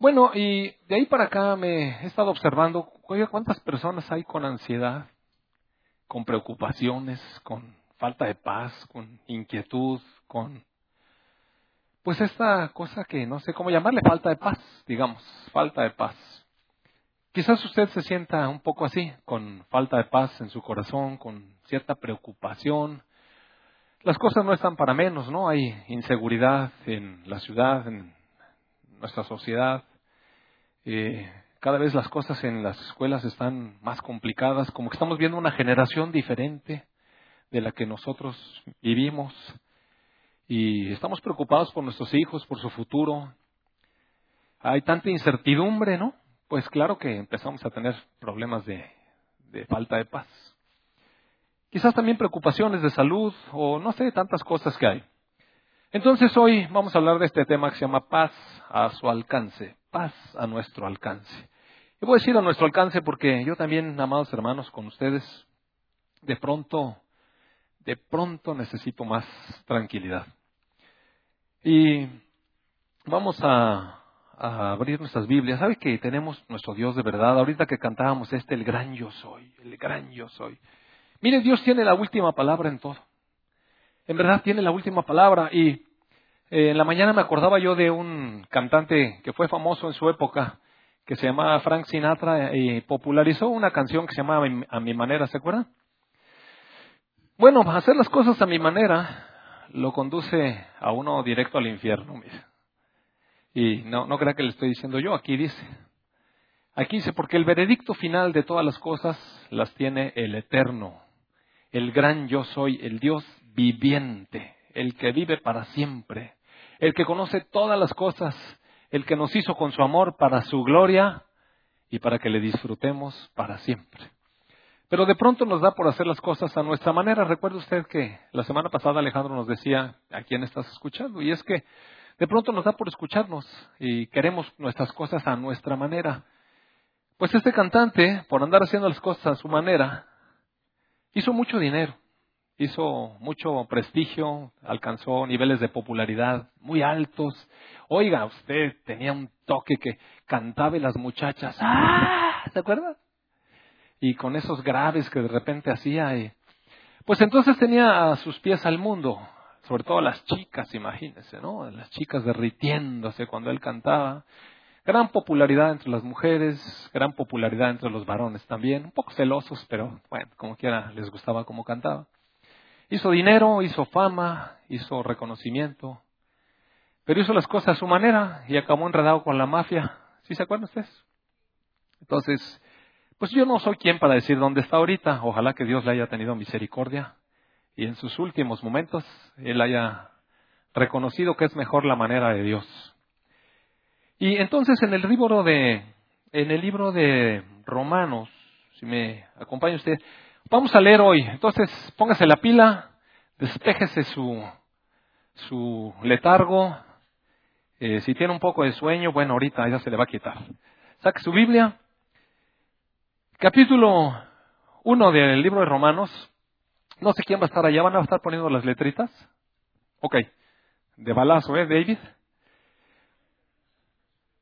Bueno, y de ahí para acá me he estado observando, oiga, cuántas personas hay con ansiedad, con preocupaciones, con falta de paz, con inquietud, con pues esta cosa que no sé cómo llamarle, falta de paz, digamos, falta de paz. Quizás usted se sienta un poco así, con falta de paz en su corazón, con cierta preocupación. Las cosas no están para menos, ¿no? Hay inseguridad en la ciudad, en nuestra sociedad. Eh, cada vez las cosas en las escuelas están más complicadas, como que estamos viendo una generación diferente de la que nosotros vivimos y estamos preocupados por nuestros hijos, por su futuro. Hay tanta incertidumbre, ¿no? Pues claro que empezamos a tener problemas de, de falta de paz. Quizás también preocupaciones de salud o no sé, tantas cosas que hay. Entonces hoy vamos a hablar de este tema que se llama paz a su alcance, paz a nuestro alcance. Y voy a decir a nuestro alcance porque yo también, amados hermanos, con ustedes, de pronto, de pronto necesito más tranquilidad. Y vamos a, abrir nuestras Biblias. ¿Sabe que tenemos nuestro Dios de verdad? Ahorita que cantábamos este, el gran yo soy, el gran yo soy. Mire, Dios tiene la última palabra en todo. En verdad tiene la última palabra. Y eh, en la mañana me acordaba yo de un cantante que fue famoso en su época, que se llamaba Frank Sinatra y popularizó una canción que se llamaba A mi manera, ¿se acuerdan? Bueno, hacer las cosas a mi manera lo conduce a uno directo al infierno, mire. Y no, no crea que le estoy diciendo yo, aquí dice. Aquí dice, porque el veredicto final de todas las cosas las tiene el eterno, el gran yo soy, el Dios viviente, el que vive para siempre, el que conoce todas las cosas, el que nos hizo con su amor para su gloria y para que le disfrutemos para siempre. Pero de pronto nos da por hacer las cosas a nuestra manera. Recuerde usted que la semana pasada Alejandro nos decía, ¿a quién estás escuchando? Y es que de pronto nos da por escucharnos y queremos nuestras cosas a nuestra manera. Pues este cantante, por andar haciendo las cosas a su manera, hizo mucho dinero hizo mucho prestigio, alcanzó niveles de popularidad muy altos. Oiga, usted tenía un toque que cantaba y las muchachas, ¡ah! ¿Se acuerda? Y con esos graves que de repente hacía. Y... Pues entonces tenía a sus pies al mundo, sobre todo las chicas, imagínense, ¿no? Las chicas derritiéndose cuando él cantaba. Gran popularidad entre las mujeres, gran popularidad entre los varones también, un poco celosos, pero bueno, como quiera les gustaba cómo cantaba. Hizo dinero, hizo fama, hizo reconocimiento, pero hizo las cosas a su manera y acabó enredado con la mafia. ¿Sí se acuerdan ustedes? Entonces, pues yo no soy quien para decir dónde está ahorita. Ojalá que Dios le haya tenido misericordia y en sus últimos momentos él haya reconocido que es mejor la manera de Dios. Y entonces en el libro de en el libro de Romanos, si me acompaña usted, Vamos a leer hoy. Entonces, póngase la pila, despéjese su, su letargo. Eh, si tiene un poco de sueño, bueno, ahorita ya se le va a quitar. Saque su Biblia. Capítulo 1 del libro de Romanos. No sé quién va a estar allá. ¿Van a estar poniendo las letritas? Ok. De balazo, ¿eh, David?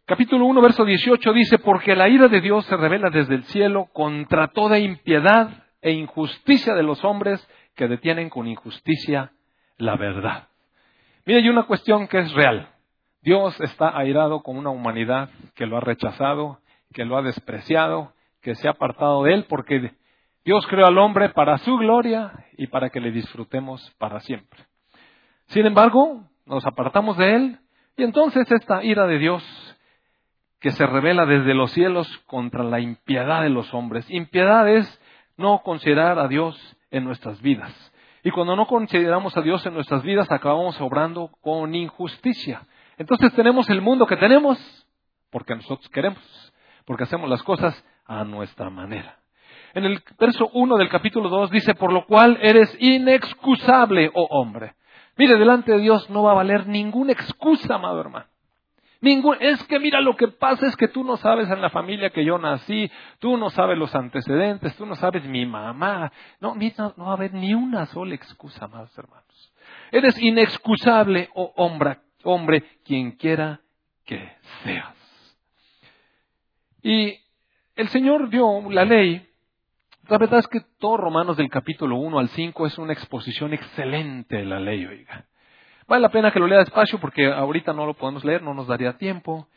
Capítulo 1, verso 18 dice, porque la ira de Dios se revela desde el cielo contra toda impiedad e injusticia de los hombres que detienen con injusticia la verdad. Mire, hay una cuestión que es real. Dios está airado con una humanidad que lo ha rechazado, que lo ha despreciado, que se ha apartado de él, porque Dios creó al hombre para su gloria y para que le disfrutemos para siempre. Sin embargo, nos apartamos de él y entonces esta ira de Dios que se revela desde los cielos contra la impiedad de los hombres. Impiedad es no considerar a Dios en nuestras vidas. Y cuando no consideramos a Dios en nuestras vidas, acabamos obrando con injusticia. Entonces tenemos el mundo que tenemos porque nosotros queremos, porque hacemos las cosas a nuestra manera. En el verso 1 del capítulo 2 dice, por lo cual eres inexcusable, oh hombre. Mire, delante de Dios no va a valer ninguna excusa, amado hermano. Ningún, es que mira, lo que pasa es que tú no sabes en la familia que yo nací, tú no sabes los antecedentes, tú no sabes mi mamá. No, no, no va a haber ni una sola excusa más, hermanos. Eres inexcusable, oh hombre, hombre, quien quiera que seas. Y el Señor dio la ley. La verdad es que todo Romanos del capítulo 1 al 5 es una exposición excelente de la ley, oiga. Vale la pena que lo lea despacio porque ahorita no lo podemos leer, no nos daría tiempo.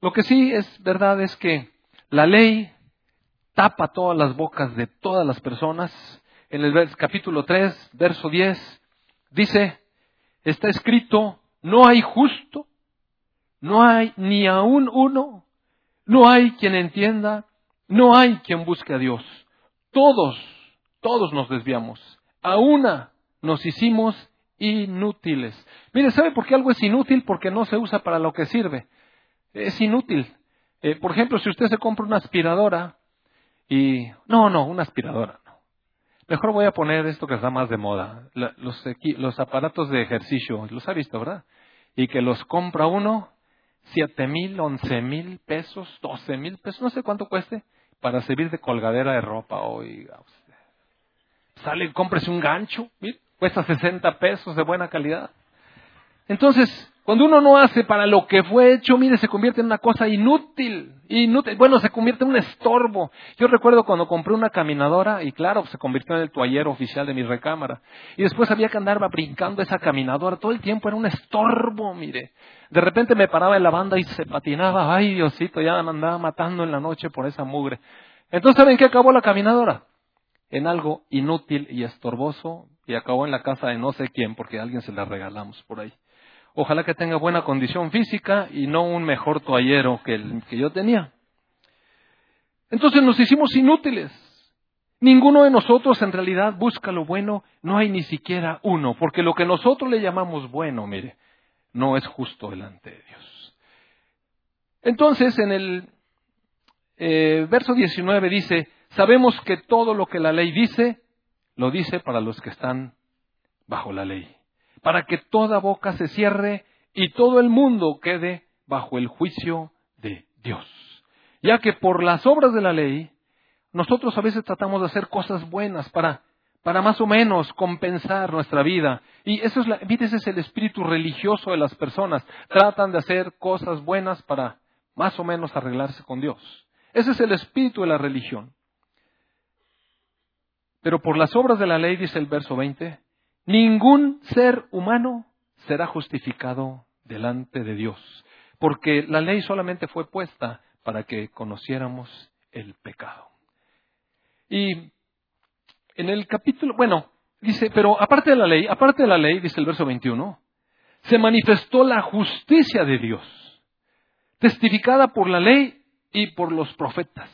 Lo que sí es verdad es que la ley tapa todas las bocas de todas las personas. En el capítulo 3, verso 10, dice, está escrito, no hay justo, no hay ni aún uno, no hay quien entienda, no hay quien busque a Dios. Todos, todos nos desviamos. A una nos hicimos inútiles. Mire, ¿sabe por qué algo es inútil? Porque no se usa para lo que sirve. Es inútil. Eh, por ejemplo, si usted se compra una aspiradora y... No, no, una aspiradora. No. Mejor voy a poner esto que está más de moda. los, los aparatos de ejercicio. Los ha visto, ¿verdad? Y que los compra uno siete mil, once mil pesos, doce mil pesos, no sé cuánto cueste, para servir de colgadera de ropa. Usted. Sale, cómprese un gancho, cuesta 60 pesos de buena calidad. Entonces, cuando uno no hace para lo que fue hecho, mire, se convierte en una cosa inútil, inútil. Bueno, se convierte en un estorbo. Yo recuerdo cuando compré una caminadora y claro, se convirtió en el toallero oficial de mi recámara. Y después había que andar brincando esa caminadora. Todo el tiempo era un estorbo, mire. De repente me paraba en la banda y se patinaba. Ay, Diosito, ya me andaba matando en la noche por esa mugre. Entonces, ¿saben qué acabó la caminadora? En algo inútil y estorboso y acabó en la casa de no sé quién porque a alguien se la regalamos por ahí. Ojalá que tenga buena condición física y no un mejor toallero que el que yo tenía. Entonces nos hicimos inútiles. Ninguno de nosotros en realidad busca lo bueno, no hay ni siquiera uno, porque lo que nosotros le llamamos bueno, mire, no es justo delante de Dios. Entonces en el eh, verso 19 dice, sabemos que todo lo que la ley dice, lo dice para los que están bajo la ley para que toda boca se cierre y todo el mundo quede bajo el juicio de Dios. Ya que por las obras de la ley, nosotros a veces tratamos de hacer cosas buenas para, para más o menos compensar nuestra vida. Y eso es la, ese es el espíritu religioso de las personas. Tratan de hacer cosas buenas para más o menos arreglarse con Dios. Ese es el espíritu de la religión. Pero por las obras de la ley, dice el verso 20, Ningún ser humano será justificado delante de Dios, porque la ley solamente fue puesta para que conociéramos el pecado. Y en el capítulo, bueno, dice, pero aparte de la ley, aparte de la ley, dice el verso 21, se manifestó la justicia de Dios, testificada por la ley y por los profetas.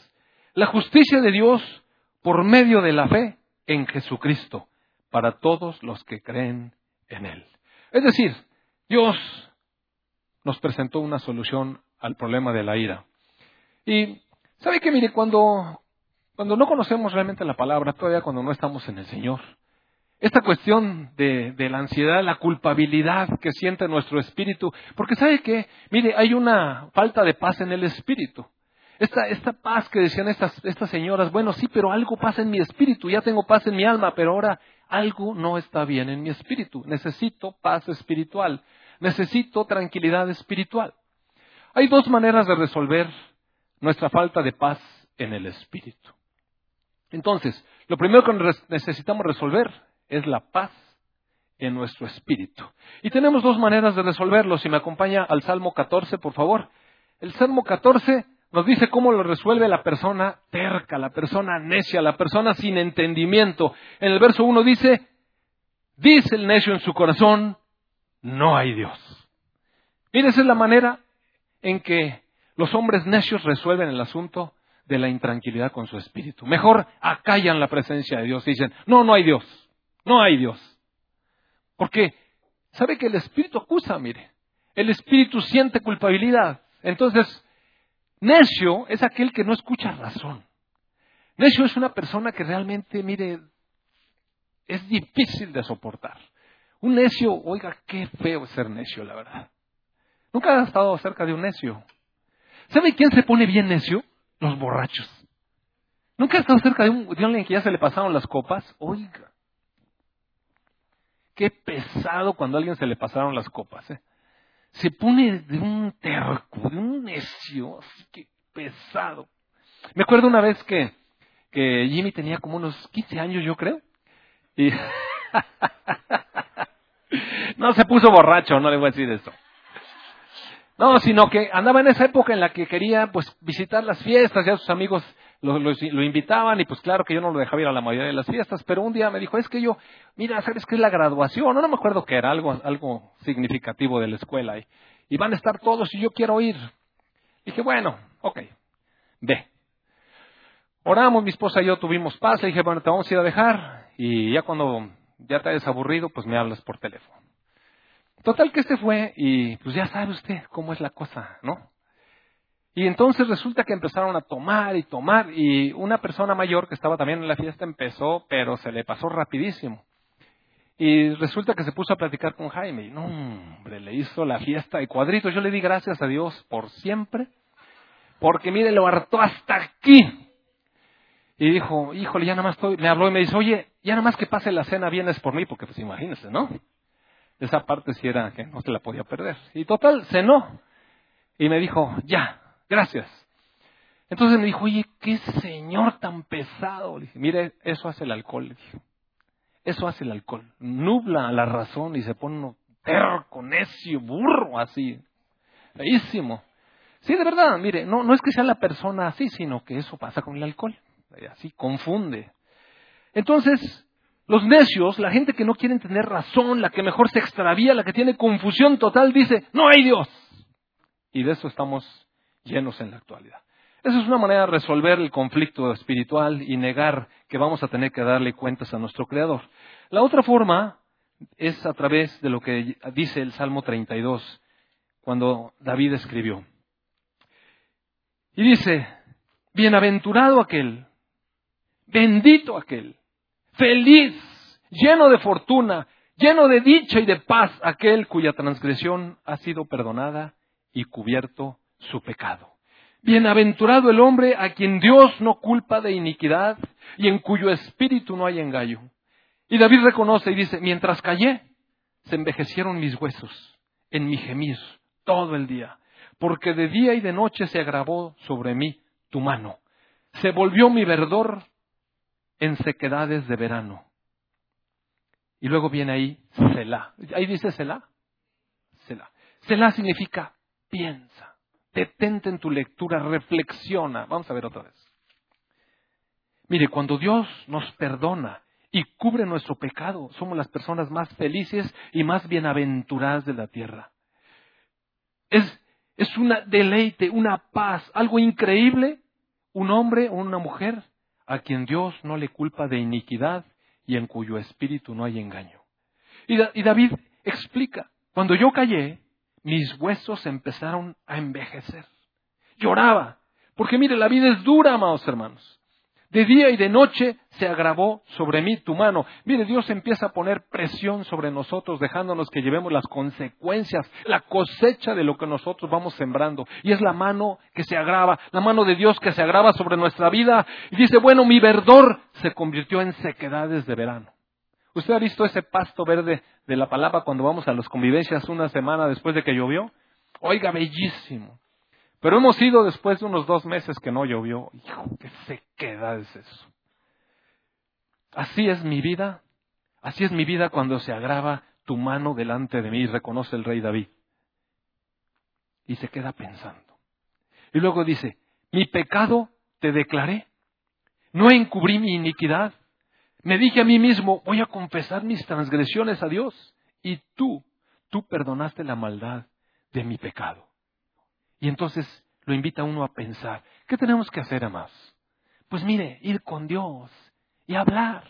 La justicia de Dios por medio de la fe en Jesucristo para todos los que creen en Él. Es decir, Dios nos presentó una solución al problema de la ira. Y, ¿sabe qué? Mire, cuando, cuando no conocemos realmente la palabra, todavía cuando no estamos en el Señor, esta cuestión de, de, la ansiedad, la culpabilidad que siente nuestro espíritu, porque sabe que, mire, hay una falta de paz en el espíritu. Esta, paz que decían estas, estas señoras, bueno, sí, pero algo pasa en mi espíritu, ya tengo paz en mi alma, pero ahora algo no está bien en mi espíritu. Necesito paz espiritual. Necesito tranquilidad espiritual. Hay dos maneras de resolver nuestra falta de paz en el espíritu. Entonces, lo primero que necesitamos resolver es la paz en nuestro espíritu. Y tenemos dos maneras de resolverlo. Si me acompaña al Salmo 14, por favor. El Salmo 14 nos dice cómo lo resuelve la persona terca, la persona necia, la persona sin entendimiento. En el verso 1 dice, dice el necio en su corazón, no hay Dios. Mire, esa es la manera en que los hombres necios resuelven el asunto de la intranquilidad con su espíritu. Mejor acallan la presencia de Dios y dicen, no, no hay Dios, no hay Dios. Porque sabe que el espíritu acusa, mire, el espíritu siente culpabilidad. Entonces, Necio es aquel que no escucha razón. Necio es una persona que realmente, mire, es difícil de soportar. Un necio, oiga, qué feo ser necio, la verdad. Nunca ha estado cerca de un necio. ¿Sabe quién se pone bien necio? Los borrachos. ¿Nunca ha estado cerca de, un, de alguien que ya se le pasaron las copas? Oiga. Qué pesado cuando a alguien se le pasaron las copas. ¿eh? Se pone de un terco, de un necio, así que pesado. Me acuerdo una vez que, que Jimmy tenía como unos 15 años, yo creo. Y no se puso borracho, no le voy a decir eso. No, sino que andaba en esa época en la que quería pues visitar las fiestas, ya sus amigos lo, invitaban y pues claro que yo no lo dejaba ir a la mayoría de las fiestas, pero un día me dijo, es que yo, mira, ¿sabes qué es la graduación? No, no me acuerdo qué era, algo, algo significativo de la escuela y, y van a estar todos y yo quiero ir. Dije, bueno, ok, ve. Oramos, mi esposa y yo tuvimos paz, le dije, bueno, te vamos a ir a dejar y ya cuando ya te hayas aburrido, pues me hablas por teléfono. Total que este fue y pues ya sabe usted cómo es la cosa, ¿no? Y entonces resulta que empezaron a tomar y tomar y una persona mayor que estaba también en la fiesta empezó, pero se le pasó rapidísimo. Y resulta que se puso a platicar con Jaime y no, hombre, le hizo la fiesta de cuadritos. Yo le di gracias a Dios por siempre, porque mire, lo hartó hasta aquí. Y dijo, híjole, ya nada más estoy, me habló y me dice, oye, ya nada más que pase la cena vienes por mí, porque pues imagínese, ¿no? Esa parte sí era que no se la podía perder. Y total, cenó. Y me dijo, ya, gracias. Entonces me dijo, oye, qué señor tan pesado. Le dije, mire, eso hace el alcohol, le dije. Eso hace el alcohol. Nubla la razón y se pone uno terco, necio, burro, así. Feísimo. Sí, de verdad, mire, no, no es que sea la persona así, sino que eso pasa con el alcohol. Así confunde. Entonces, los necios, la gente que no quiere tener razón, la que mejor se extravía, la que tiene confusión total, dice, no hay Dios. Y de eso estamos llenos en la actualidad. Esa es una manera de resolver el conflicto espiritual y negar que vamos a tener que darle cuentas a nuestro Creador. La otra forma es a través de lo que dice el Salmo 32, cuando David escribió. Y dice, bienaventurado aquel, bendito aquel, feliz, lleno de fortuna, lleno de dicha y de paz aquel cuya transgresión ha sido perdonada y cubierto su pecado. Bienaventurado el hombre a quien Dios no culpa de iniquidad y en cuyo espíritu no hay engaño. Y David reconoce y dice, mientras callé, se envejecieron mis huesos en mi gemir todo el día, porque de día y de noche se agravó sobre mí tu mano. Se volvió mi verdor en sequedades de verano. Y luego viene ahí Selah. Ahí dice Selah. Selah. Selah significa piensa detente en tu lectura, reflexiona. Vamos a ver otra vez. Mire, cuando Dios nos perdona y cubre nuestro pecado, somos las personas más felices y más bienaventuradas de la tierra. Es, es una deleite, una paz, algo increíble, un hombre o una mujer a quien Dios no le culpa de iniquidad y en cuyo espíritu no hay engaño. Y, y David explica, cuando yo callé, mis huesos empezaron a envejecer. Lloraba, porque mire, la vida es dura, amados hermanos. De día y de noche se agravó sobre mí tu mano. Mire, Dios empieza a poner presión sobre nosotros, dejándonos que llevemos las consecuencias, la cosecha de lo que nosotros vamos sembrando. Y es la mano que se agrava, la mano de Dios que se agrava sobre nuestra vida. Y dice, bueno, mi verdor se convirtió en sequedades de verano. ¿Usted ha visto ese pasto verde de la palabra cuando vamos a las convivencias una semana después de que llovió? Oiga, bellísimo. Pero hemos ido después de unos dos meses que no llovió. Hijo, qué sequedad es eso. Así es mi vida. Así es mi vida cuando se agrava tu mano delante de mí, reconoce el rey David. Y se queda pensando. Y luego dice, mi pecado te declaré. No encubrí mi iniquidad. Me dije a mí mismo, voy a confesar mis transgresiones a Dios. Y tú, tú perdonaste la maldad de mi pecado. Y entonces lo invita uno a pensar, ¿qué tenemos que hacer, más? Pues mire, ir con Dios y hablar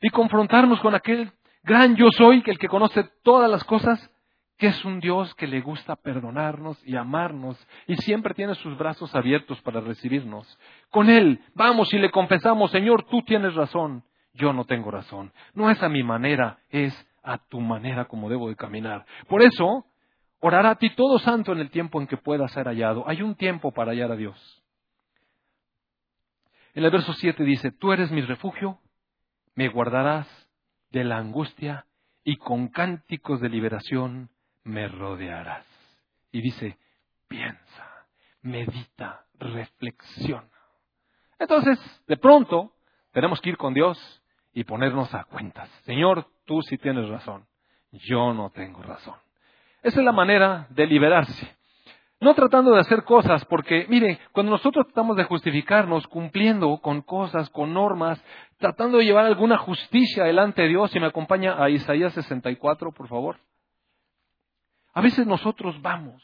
y confrontarnos con aquel gran yo soy, que el que conoce todas las cosas, que es un Dios que le gusta perdonarnos y amarnos y siempre tiene sus brazos abiertos para recibirnos. Con Él vamos y le confesamos, Señor, tú tienes razón yo no tengo razón. No es a mi manera, es a tu manera como debo de caminar. Por eso, orará a ti todo santo en el tiempo en que pueda ser hallado. Hay un tiempo para hallar a Dios. En el verso 7 dice, tú eres mi refugio, me guardarás de la angustia y con cánticos de liberación me rodearás. Y dice, piensa, medita, reflexiona. Entonces, de pronto, tenemos que ir con Dios y ponernos a cuentas. Señor, tú sí tienes razón, yo no tengo razón. Esa es la manera de liberarse. No tratando de hacer cosas, porque mire, cuando nosotros tratamos de justificarnos cumpliendo con cosas, con normas, tratando de llevar alguna justicia delante de Dios, y me acompaña a Isaías 64, por favor. A veces nosotros vamos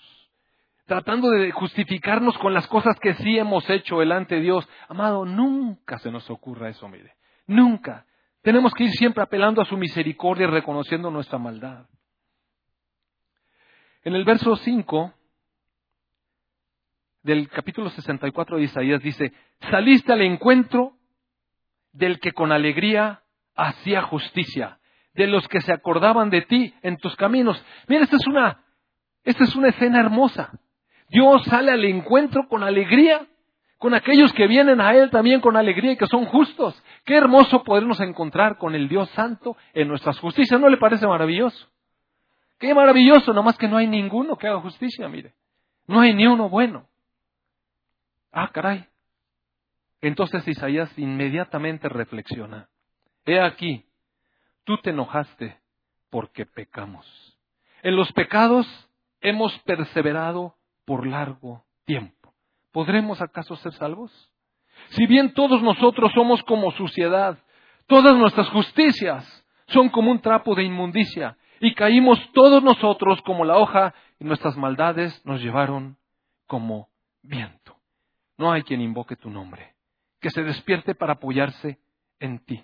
tratando de justificarnos con las cosas que sí hemos hecho delante de Dios. Amado, nunca se nos ocurra eso, mire. Nunca. Tenemos que ir siempre apelando a su misericordia y reconociendo nuestra maldad. En el verso 5 del capítulo 64 de Isaías dice, saliste al encuentro del que con alegría hacía justicia, de los que se acordaban de ti en tus caminos. Mira, esta es una, esta es una escena hermosa. Dios sale al encuentro con alegría, con aquellos que vienen a Él también con alegría y que son justos. Qué hermoso podernos encontrar con el Dios Santo en nuestras justicias. ¿No le parece maravilloso? Qué maravilloso, nomás que no hay ninguno que haga justicia, mire. No hay ni uno bueno. Ah, caray. Entonces Isaías inmediatamente reflexiona. He aquí, tú te enojaste porque pecamos. En los pecados hemos perseverado por largo tiempo. ¿Podremos acaso ser salvos? Si bien todos nosotros somos como suciedad, todas nuestras justicias son como un trapo de inmundicia, y caímos todos nosotros como la hoja, y nuestras maldades nos llevaron como viento. No hay quien invoque tu nombre, que se despierte para apoyarse en ti,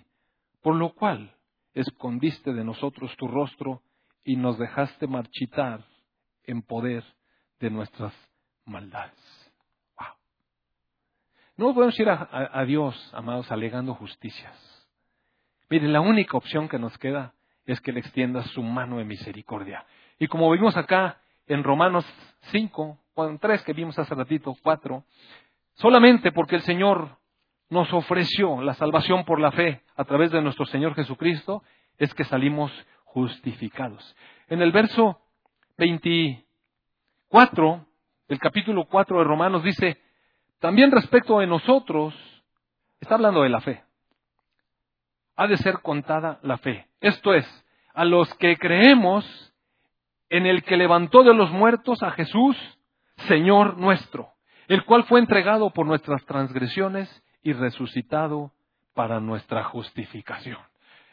por lo cual escondiste de nosotros tu rostro y nos dejaste marchitar en poder de nuestras maldades. No podemos ir a, Dios, amados, alegando justicias. Miren, la única opción que nos queda es que le extienda su mano de misericordia. Y como vimos acá en Romanos 5, 3 que vimos hace ratito, 4, Solamente porque el Señor nos ofreció la salvación por la fe a través de nuestro Señor Jesucristo, es que salimos justificados. En el verso 24 del capítulo 4 de Romanos dice, también respecto de nosotros, está hablando de la fe. Ha de ser contada la fe. Esto es, a los que creemos en el que levantó de los muertos a Jesús, Señor nuestro el cual fue entregado por nuestras transgresiones y resucitado para nuestra justificación.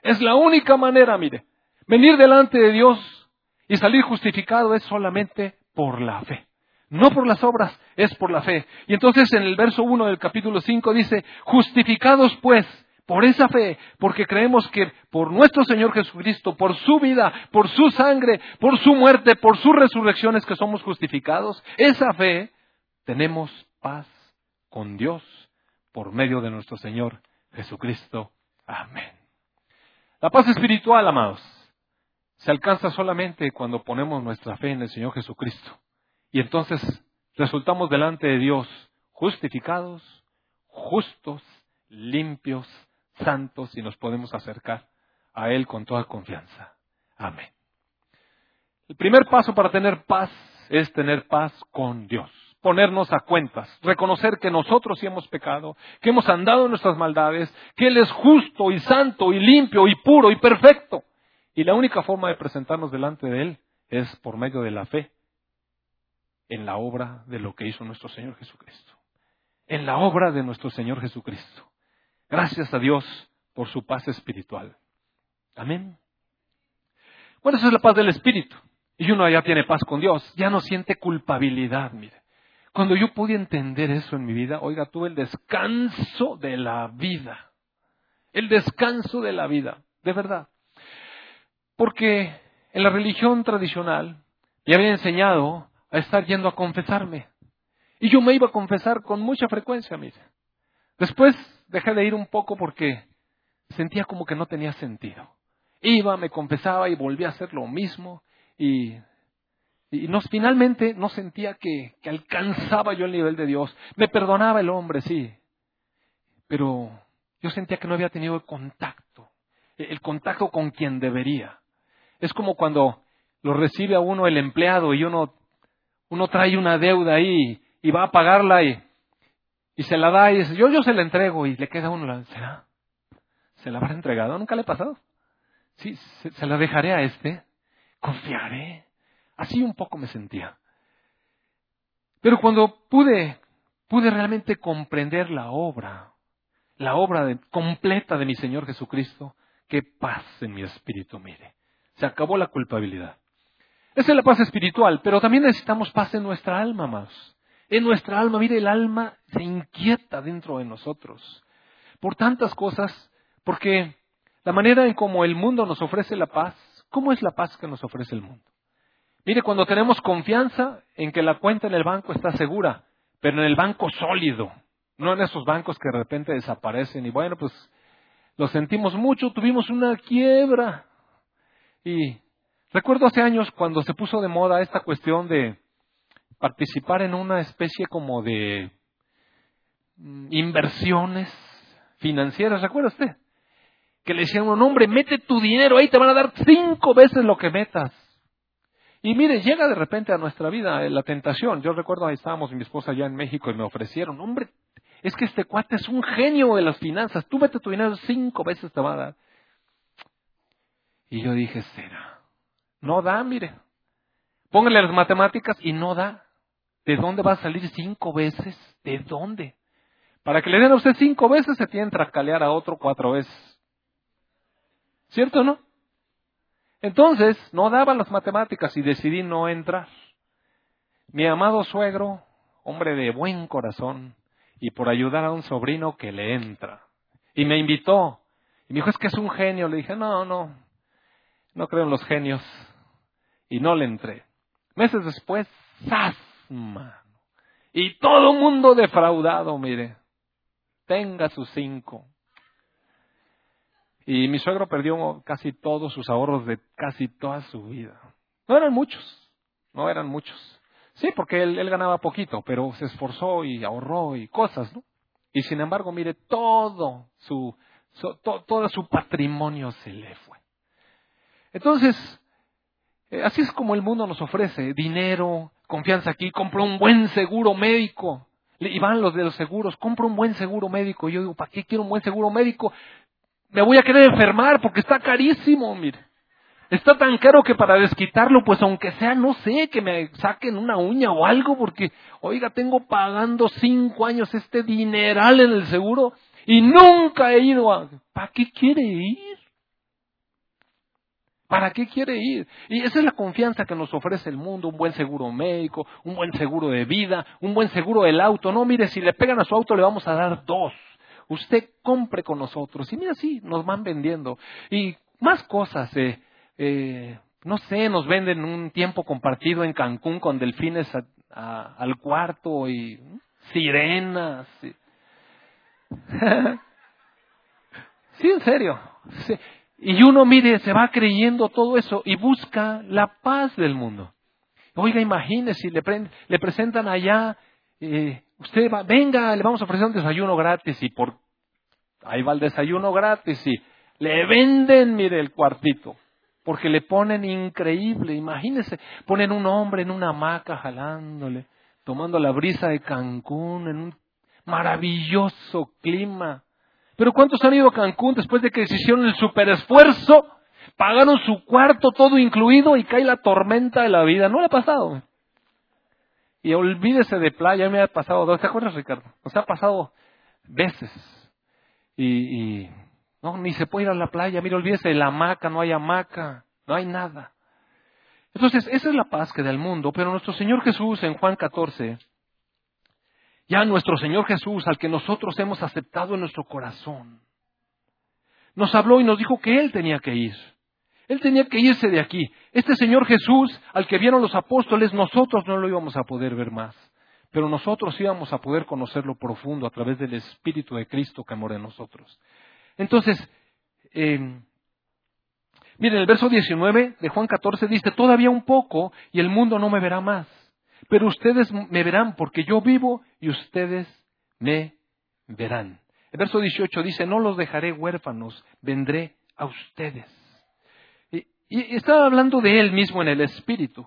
Es la única manera, mire, venir delante de Dios y salir justificado es solamente por la fe. No por las obras, es por la fe. Y entonces en el verso 1 del capítulo 5 dice, justificados pues por esa fe, porque creemos que por nuestro Señor Jesucristo, por su vida, por su sangre, por su muerte, por sus resurrecciones que somos justificados, esa fe tenemos paz con Dios por medio de nuestro Señor Jesucristo. Amén. La paz espiritual, amados, se alcanza solamente cuando ponemos nuestra fe en el Señor Jesucristo. Y entonces resultamos delante de Dios justificados, justos, limpios, santos y nos podemos acercar a Él con toda confianza. Amén. El primer paso para tener paz es tener paz con Dios ponernos a cuentas, reconocer que nosotros sí hemos pecado, que hemos andado en nuestras maldades, que Él es justo y santo y limpio y puro y perfecto. Y la única forma de presentarnos delante de Él es por medio de la fe en la obra de lo que hizo nuestro Señor Jesucristo. En la obra de nuestro Señor Jesucristo. Gracias a Dios por su paz espiritual. Amén. Bueno, esa es la paz del Espíritu. Y uno ya tiene paz con Dios, ya no siente culpabilidad, mire. Cuando yo pude entender eso en mi vida, oiga, tuve el descanso de la vida. El descanso de la vida, de verdad. Porque en la religión tradicional me había enseñado a estar yendo a confesarme. Y yo me iba a confesar con mucha frecuencia, mire. Después dejé de ir un poco porque sentía como que no tenía sentido. Iba, me confesaba y volvía a hacer lo mismo y y finalmente no sentía que, que alcanzaba yo el nivel de Dios. Me perdonaba el hombre, sí. Pero yo sentía que no había tenido el contacto, el contacto con quien debería. Es como cuando lo recibe a uno el empleado y uno, uno trae una deuda ahí y va a pagarla y, Y se la da y dice, yo, yo se la entrego y le queda uno, ¿será? ¿Se la habrá entregado? ¿Nunca le ha pasado? Sí, se, la dejaré a este. Confiaré. Así un poco me sentía. Pero cuando pude, pude realmente comprender la obra, la obra completa de mi Señor Jesucristo, qué paz en mi espíritu, mire. Se acabó la culpabilidad. Esa es la paz espiritual, pero también necesitamos paz en nuestra alma más. En nuestra alma, mire, el alma se inquieta dentro de nosotros por tantas cosas, porque la manera en cómo el mundo nos ofrece la paz, ¿cómo es la paz que nos ofrece el mundo? Mire, cuando tenemos confianza en que la cuenta en el banco está segura, pero en el banco sólido, no en esos bancos que de repente desaparecen y bueno, pues lo sentimos mucho, tuvimos una quiebra. Y recuerdo hace años cuando se puso de moda esta cuestión de participar en una especie como de mm, inversiones financieras, ¿recuerda usted? Que le decían, un hombre, mete tu dinero ahí, te van a dar cinco veces lo que metas. Y mire, llega de repente a nuestra vida la tentación. Yo recuerdo, ahí estábamos mi esposa allá en México y me ofrecieron, hombre, es que este cuate es un genio de las finanzas, tú mete tu dinero cinco veces te va a dar. Y yo dije, será. No da, mire. Póngale las matemáticas y no da. ¿De dónde va a salir cinco veces? ¿De dónde? Para que le den a usted cinco veces se tiene que tracalear a otro cuatro veces. ¿Cierto o no? Entonces, no daban las matemáticas y decidí no entrar. Mi amado suegro, hombre de buen corazón, y por ayudar a un sobrino que le entra. Y me invitó. Y me dijo, es que es un genio. Le dije, no, no, no creo en los genios. Y no le entré. Meses después, ¡zas! Y todo mundo defraudado, mire. Tenga sus cinco. Y mi suegro perdió casi todos sus ahorros de casi toda su vida. No eran muchos, no eran muchos. Sí, porque él, ganaba poquito, pero se esforzó y ahorró y cosas, ¿no? Y sin embargo, mire, todo su, todo su patrimonio se le fue. Entonces, así es como el mundo nos ofrece dinero, confianza aquí, compra un buen seguro médico. Y van los de los seguros, compra un buen seguro médico. Yo digo, ¿para qué quiero un buen seguro médico? Me voy a querer enfermar porque está carísimo, mire. Está tan caro que para desquitarlo, pues aunque sea, no sé, que me saquen una uña o algo, porque, oiga, tengo pagando cinco años este dineral en el seguro y nunca he ido a... ¿Para qué quiere ir? ¿Para qué quiere ir? Y esa es la confianza que nos ofrece el mundo, un buen seguro médico, un buen seguro de vida, un buen seguro del auto. No, mire, si le pegan a su auto le vamos a dar dos. Usted compre con nosotros. Y mira, sí, nos van vendiendo. Y más cosas. Eh, eh, no sé, nos venden un tiempo compartido en Cancún con delfines al cuarto y sirenas. Sí, en serio. Y uno, mire, se va creyendo todo eso y busca la paz del mundo. Oiga, imagínese, le, le presentan allá, eh, usted va, venga, le vamos a ofrecer un desayuno gratis y por ahí va el desayuno gratis y le venden, mire, el cuartito porque le ponen increíble, imagínense, ponen un hombre en una hamaca jalándole, tomando la brisa de Cancún en un maravilloso clima. Pero ¿cuántos han ido a Cancún después de que hicieron el superesfuerzo? Pagaron su cuarto todo incluido y cae la tormenta de la vida. ¿No le ha pasado? Y olvídese de playa, me ha pasado dos. ¿Te acuerdas, Ricardo? Nos ha pasado veces. Y, y no, ni se puede ir a la playa. Mira, olvídese de la hamaca, no hay hamaca, no hay nada. Entonces, esa es la paz que da el mundo. Pero nuestro Señor Jesús en Juan 14, ya nuestro Señor Jesús, al que nosotros hemos aceptado en nuestro corazón, nos habló y nos dijo que Él tenía que ir. Él tenía que irse de aquí. Este Señor Jesús, al que vieron los apóstoles, nosotros no lo íbamos a poder ver más. Pero nosotros íbamos a poder conocerlo profundo a través del Espíritu de Cristo que mora en nosotros. Entonces, eh, miren, el verso 19 de Juan 14 dice, todavía un poco y el mundo no me verá más, pero ustedes me verán porque yo vivo y ustedes me verán. El verso 18 dice, no los dejaré huérfanos, vendré a ustedes. Y, estaba hablando de él mismo en el Espíritu.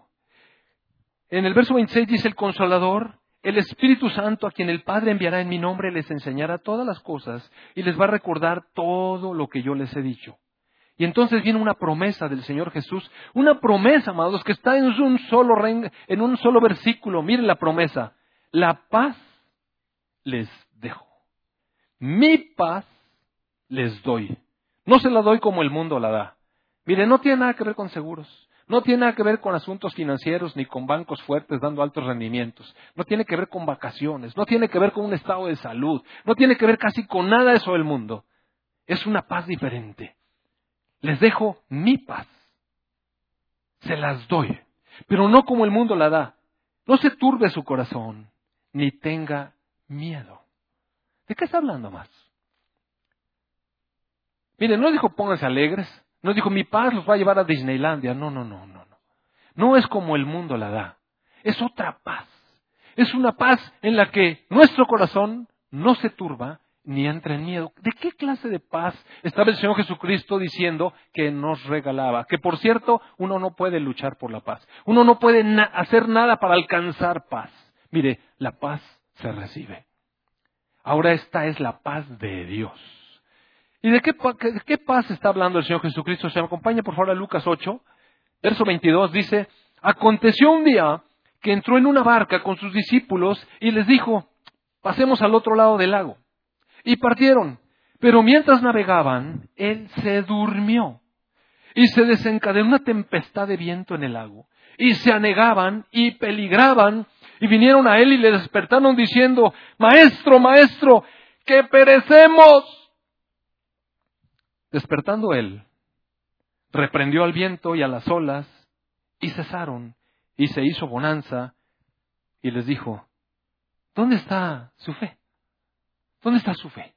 En el verso 26 dice el consolador, el Espíritu Santo a quien el Padre enviará en mi nombre les enseñará todas las cosas y les va a recordar todo lo que yo les he dicho. Y entonces viene una promesa del Señor Jesús, una promesa, amados, que está en un solo, en un solo versículo. Miren la promesa. La paz les dejo. Mi paz les doy. No se la doy como el mundo la da. Miren, no tiene nada que ver con seguros. No tiene nada que ver con asuntos financieros ni con bancos fuertes dando altos rendimientos. No tiene que ver con vacaciones. No tiene que ver con un estado de salud. No tiene que ver casi con nada de eso del mundo. Es una paz diferente. Les dejo mi paz. Se las doy. Pero no como el mundo la da. No se turbe su corazón, ni tenga miedo. ¿De qué está hablando más? Miren, no dijo pónganse alegres, no dijo, mi paz los va a llevar a Disneylandia. No, no, no, no, no. No es como el mundo la da. Es otra paz. Es una paz en la que nuestro corazón no se turba ni entra en miedo. ¿De qué clase de paz estaba el Señor Jesucristo diciendo que nos regalaba? Que por cierto, uno no puede luchar por la paz. Uno no puede hacer nada para alcanzar paz. Mire, la paz se recibe. Ahora esta es la paz de Dios. ¿Y de qué, paz está hablando el Señor Jesucristo? Se me acompaña por favor a Lucas 8, verso 22, dice, aconteció un día que entró en una barca con sus discípulos y les dijo, pasemos al otro lado del lago. Y partieron. Pero mientras navegaban, él se durmió. Y se desencadenó una tempestad de viento en el lago. Y se anegaban y peligraban. Y vinieron a él y le despertaron diciendo, Maestro, Maestro, que perecemos. Despertando él, reprendió al viento y a las olas, y cesaron, y se hizo bonanza, y les dijo, ¿dónde está su fe? ¿Dónde está su fe?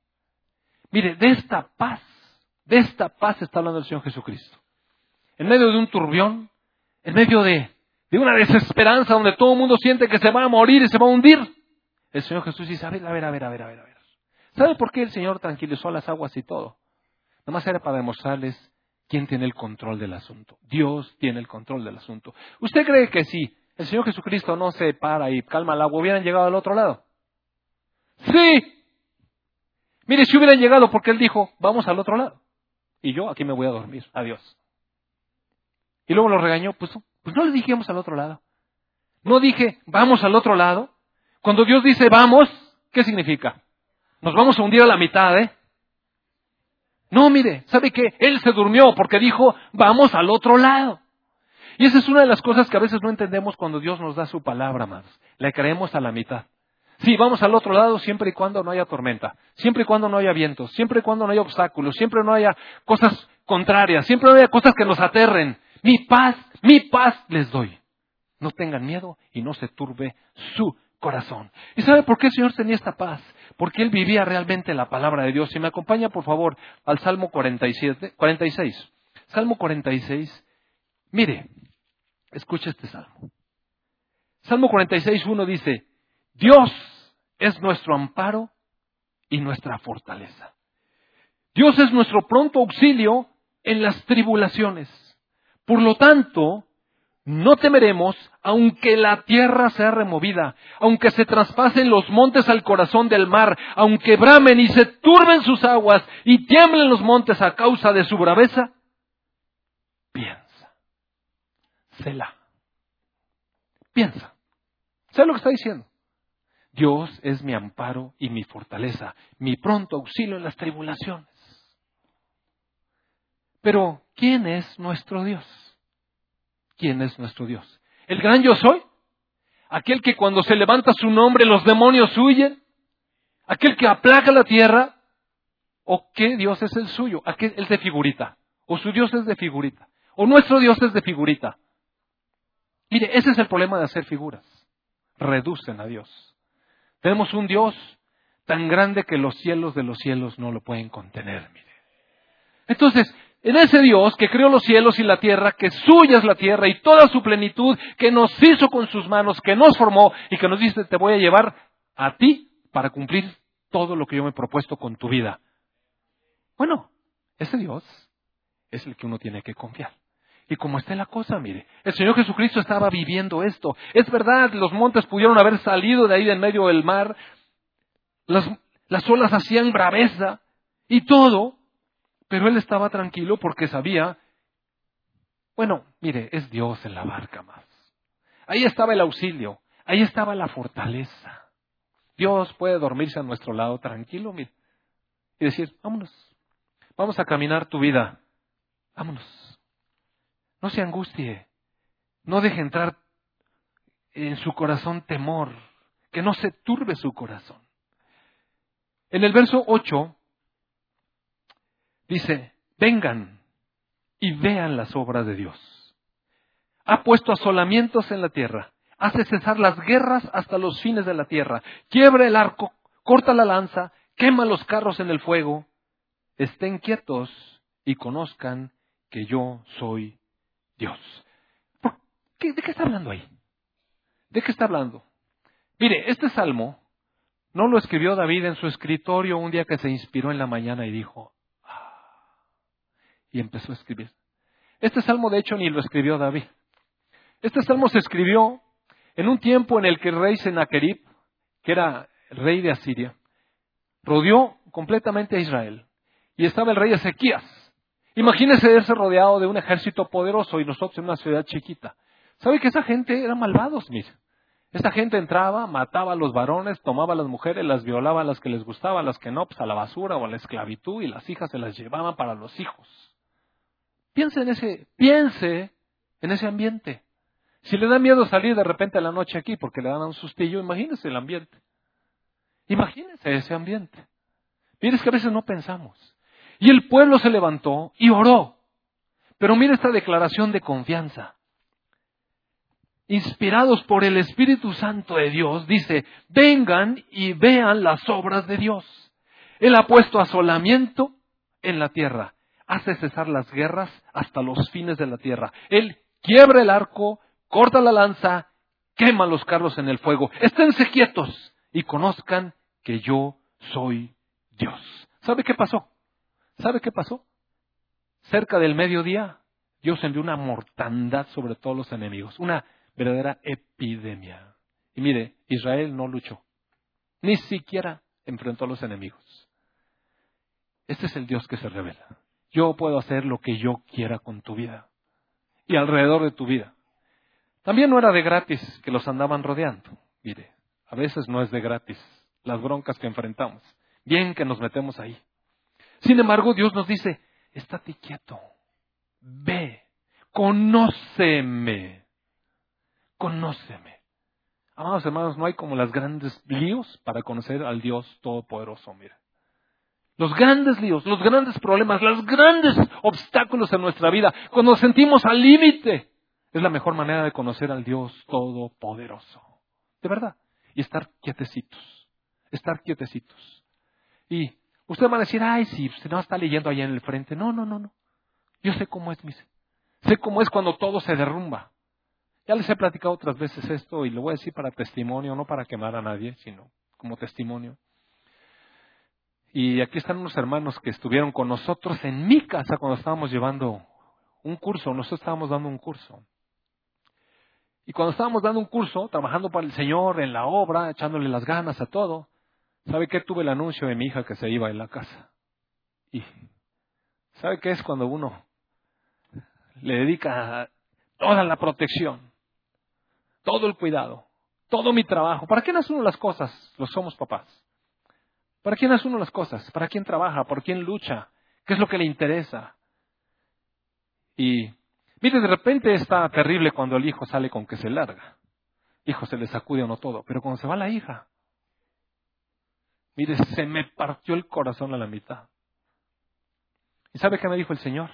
Mire, de esta paz, de esta paz está hablando el Señor Jesucristo. En medio de un turbión, en medio de, de una desesperanza donde todo el mundo siente que se va a morir y se va a hundir, el Señor Jesús dice, a ver, a ver, a ver, a ver, a ver, a ver. ¿Sabe por qué el Señor tranquilizó las aguas y todo? más era para demostrarles quién tiene el control del asunto. Dios tiene el control del asunto. ¿Usted cree que si el Señor Jesucristo no se para y calma el agua, hubieran llegado al otro lado? Sí. Mire, si hubieran llegado porque Él dijo, vamos al otro lado. Y yo aquí me voy a dormir. Adiós. Y luego lo regañó, pues, pues no le dijimos al otro lado. No dije, vamos al otro lado. Cuando Dios dice vamos, ¿qué significa? Nos vamos a hundir a la mitad, ¿eh? No, mire, ¿sabe qué? Él se durmió porque dijo, vamos al otro lado. Y esa es una de las cosas que a veces no entendemos cuando Dios nos da su palabra, más. Le creemos a la mitad. Sí, vamos al otro lado siempre y cuando no haya tormenta, siempre y cuando no haya vientos, siempre y cuando no haya obstáculos, siempre no haya cosas contrarias, siempre no haya cosas que nos aterren. Mi paz, mi paz les doy. No tengan miedo y no se turbe su corazón. ¿Y sabe por qué el Señor tenía esta paz? Porque Él vivía realmente la palabra de Dios. Si me acompaña, por favor, al Salmo 47, 46. Salmo 46. Mire, escuche este salmo. Salmo 46, 1 dice, Dios es nuestro amparo y nuestra fortaleza. Dios es nuestro pronto auxilio en las tribulaciones. Por lo tanto, no temeremos aunque la tierra sea removida, aunque se traspasen los montes al corazón del mar, aunque bramen y se turben sus aguas y tiemblen los montes a causa de su braveza. Piensa. Selah. Piensa. ¿Sabes lo que está diciendo? Dios es mi amparo y mi fortaleza, mi pronto auxilio en las tribulaciones. Pero, ¿quién es nuestro Dios? quién es nuestro Dios. El gran yo soy, aquel que cuando se levanta su nombre los demonios huyen, aquel que aplaca la tierra, o qué Dios es el suyo, aquel es de figurita, o su Dios es de figurita, o nuestro Dios es de figurita. Mire, ese es el problema de hacer figuras. Reducen a Dios. Tenemos un Dios tan grande que los cielos de los cielos no lo pueden contener, mire. Entonces, en ese Dios que creó los cielos y la tierra, que suya es la tierra y toda su plenitud, que nos hizo con sus manos, que nos formó y que nos dice, te voy a llevar a ti para cumplir todo lo que yo me he propuesto con tu vida. Bueno, ese Dios es el que uno tiene que confiar. Y como esté la cosa, mire, el Señor Jesucristo estaba viviendo esto. Es verdad, los montes pudieron haber salido de ahí en medio del mar, las, las olas hacían braveza y todo, pero él estaba tranquilo porque sabía, bueno, mire, es Dios en la barca más. Ahí estaba el auxilio, ahí estaba la fortaleza. Dios puede dormirse a nuestro lado tranquilo, mire, y decir, vámonos, vamos a caminar tu vida, vámonos. No se angustie. No deje entrar en su corazón temor. Que no se turbe su corazón. En el verso 8 dice, vengan y vean las obras de Dios. Ha puesto asolamientos en la tierra. Hace cesar las guerras hasta los fines de la tierra. Quiebra el arco, corta la lanza, quema los carros en el fuego. Estén quietos y conozcan que yo soy Dios. ¿De qué está hablando ahí? ¿De qué está hablando? Mire, este salmo no lo escribió David en su escritorio un día que se inspiró en la mañana y dijo, ah", y empezó a escribir. Este salmo de hecho ni lo escribió David. Este salmo se escribió en un tiempo en el que el rey Sennacherib, que era rey de Asiria, rodeó completamente a Israel. Y estaba el rey Ezequías, Imagínese verse rodeado de un ejército poderoso y nosotros en una ciudad chiquita. ¿Sabe que esa gente era malvados, mire? Esta gente entraba, mataba a los varones, tomaba a las mujeres, las violaba a las que les gustaban, a las que no, pues a la basura o a la esclavitud y las hijas se las llevaban para los hijos. Piense en ese, piense en ese ambiente. Si le da miedo salir de repente a la noche aquí porque le dan un sustillo, imagínese el ambiente. Imagínese ese ambiente. Mire, es que a veces no pensamos. Y el pueblo se levantó y oró. Pero mire esta declaración de confianza. Inspirados por el Espíritu Santo de Dios, dice, vengan y vean las obras de Dios. Él ha puesto asolamiento en la tierra, hace cesar las guerras hasta los fines de la tierra. Él quiebra el arco, corta la lanza, quema los carros en el fuego. Esténse quietos y conozcan que yo soy Dios. ¿Sabe qué pasó? ¿Sabe qué pasó? Cerca del mediodía, Dios envió una mortandad sobre todos los enemigos, una verdadera epidemia. Y mire, Israel no luchó, ni siquiera enfrentó a los enemigos. Este es el Dios que se revela. Yo puedo hacer lo que yo quiera con tu vida y alrededor de tu vida. También no era de gratis que los andaban rodeando. Mire, a veces no es de gratis las broncas que enfrentamos. Bien que nos metemos ahí. Sin embargo, Dios nos dice, estate quieto, ve, conóceme, conóceme. Amados hermanos, no hay como las grandes líos para conocer al Dios Todopoderoso, mira. Los grandes líos, los grandes problemas, los grandes obstáculos en nuestra vida, cuando nos sentimos al límite, es la mejor manera de conocer al Dios Todopoderoso. De verdad. Y estar quietecitos. Estar quietecitos. Y Usted va a decir, ay, sí, usted no está leyendo allá en el frente. No, no, no, no. Yo sé cómo es, mis. Sé cómo es cuando todo se derrumba. Ya les he platicado otras veces esto y lo voy a decir para testimonio, no para quemar a nadie, sino como testimonio. Y aquí están unos hermanos que estuvieron con nosotros en mi casa cuando estábamos llevando un curso, nosotros estábamos dando un curso. Y cuando estábamos dando un curso, trabajando para el Señor en la obra, echándole las ganas a todo, ¿Sabe qué? Tuve el anuncio de mi hija que se iba en la casa. Y ¿sabe qué es cuando uno le dedica toda la protección, todo el cuidado, todo mi trabajo? ¿Para quién hace uno las cosas? Los somos papás. ¿Para quién hace uno las cosas? ¿Para quién trabaja? ¿Por quién lucha? ¿Qué es lo que le interesa? Y mire, de repente está terrible cuando el hijo sale con que se larga. Hijo se le sacude o no todo, pero cuando se va la hija, Mire, se me partió el corazón a la mitad. ¿Y sabe qué me dijo el Señor?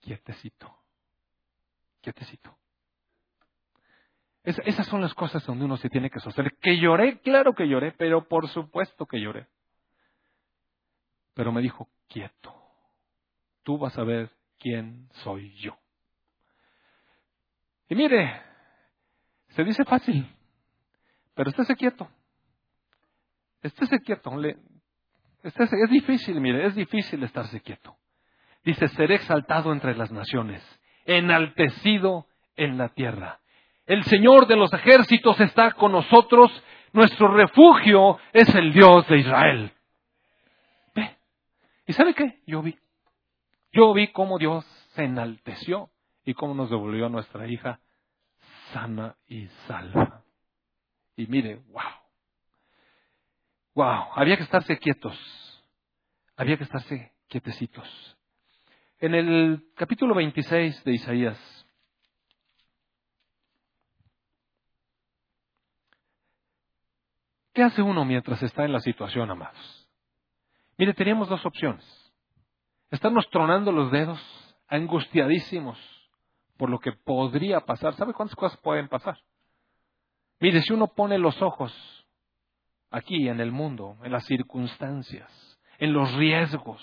Quietecito, quietecito. esas son las cosas donde uno se tiene que sostener. Que lloré, claro que lloré, pero por supuesto que lloré. Pero me dijo, quieto, tú vas a ver quién soy yo. Y mire, se dice fácil, pero estése quieto. Estése quieto. es difícil, mire, es difícil estarse quieto. Dice, seré exaltado entre las naciones. enaltecido en la tierra. El Señor de los ejércitos está con nosotros, nuestro refugio es el Dios de Israel. ¿Ve? ¿Y sabe qué? Yo vi. Yo vi cómo Dios se enalteció y cómo nos devolvió a nuestra hija sana y salva. Y mire, wow. Wow, había que estarse quietos. Había que estarse quietecitos. En el capítulo 26 de Isaías, ¿qué hace uno mientras está en la situación, amados? Mire, teníamos dos opciones. Estarnos tronando los dedos, angustiadísimos por lo que podría pasar. ¿Sabe cuántas cosas pueden pasar? Mire, si uno pone los ojos aquí en el mundo, en las circunstancias, en los riesgos,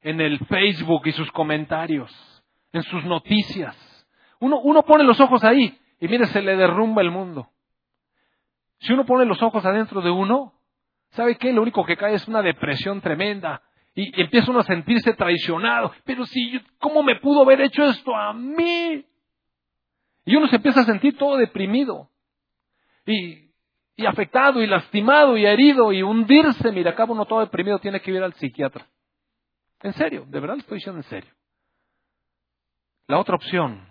en el Facebook y sus comentarios, en sus noticias, uno, uno pone los ojos ahí y mire, se le derrumba el mundo. Si uno pone los ojos adentro de uno, ¿sabe qué? Lo único que cae es una depresión tremenda, y, empieza uno a sentirse traicionado. Pero si, ¿cómo me pudo haber hecho esto a mí? Y uno se empieza a sentir todo deprimido. Y, y afectado y lastimado y herido y hundirse. Mira, acá uno todo deprimido tiene que ir al psiquiatra. En serio, de verdad lo estoy diciendo en serio. La otra opción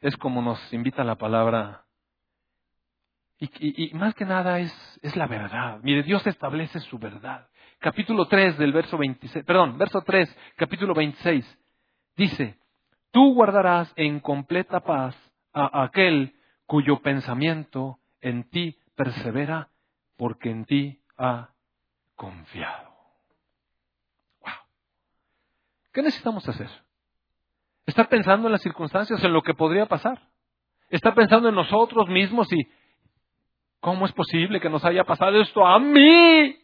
es como nos invita la palabra. Y, más que nada es, es la verdad. Mire, Dios establece su verdad capítulo 3 del verso 26, perdón, verso 3, capítulo 26, dice, tú guardarás en completa paz a aquel cuyo pensamiento en ti persevera, porque en ti ha confiado. Wow. ¿Qué necesitamos hacer? Estar pensando en las circunstancias, en lo que podría pasar. Estar pensando en nosotros mismos y ¿cómo es posible que nos haya pasado esto a mí?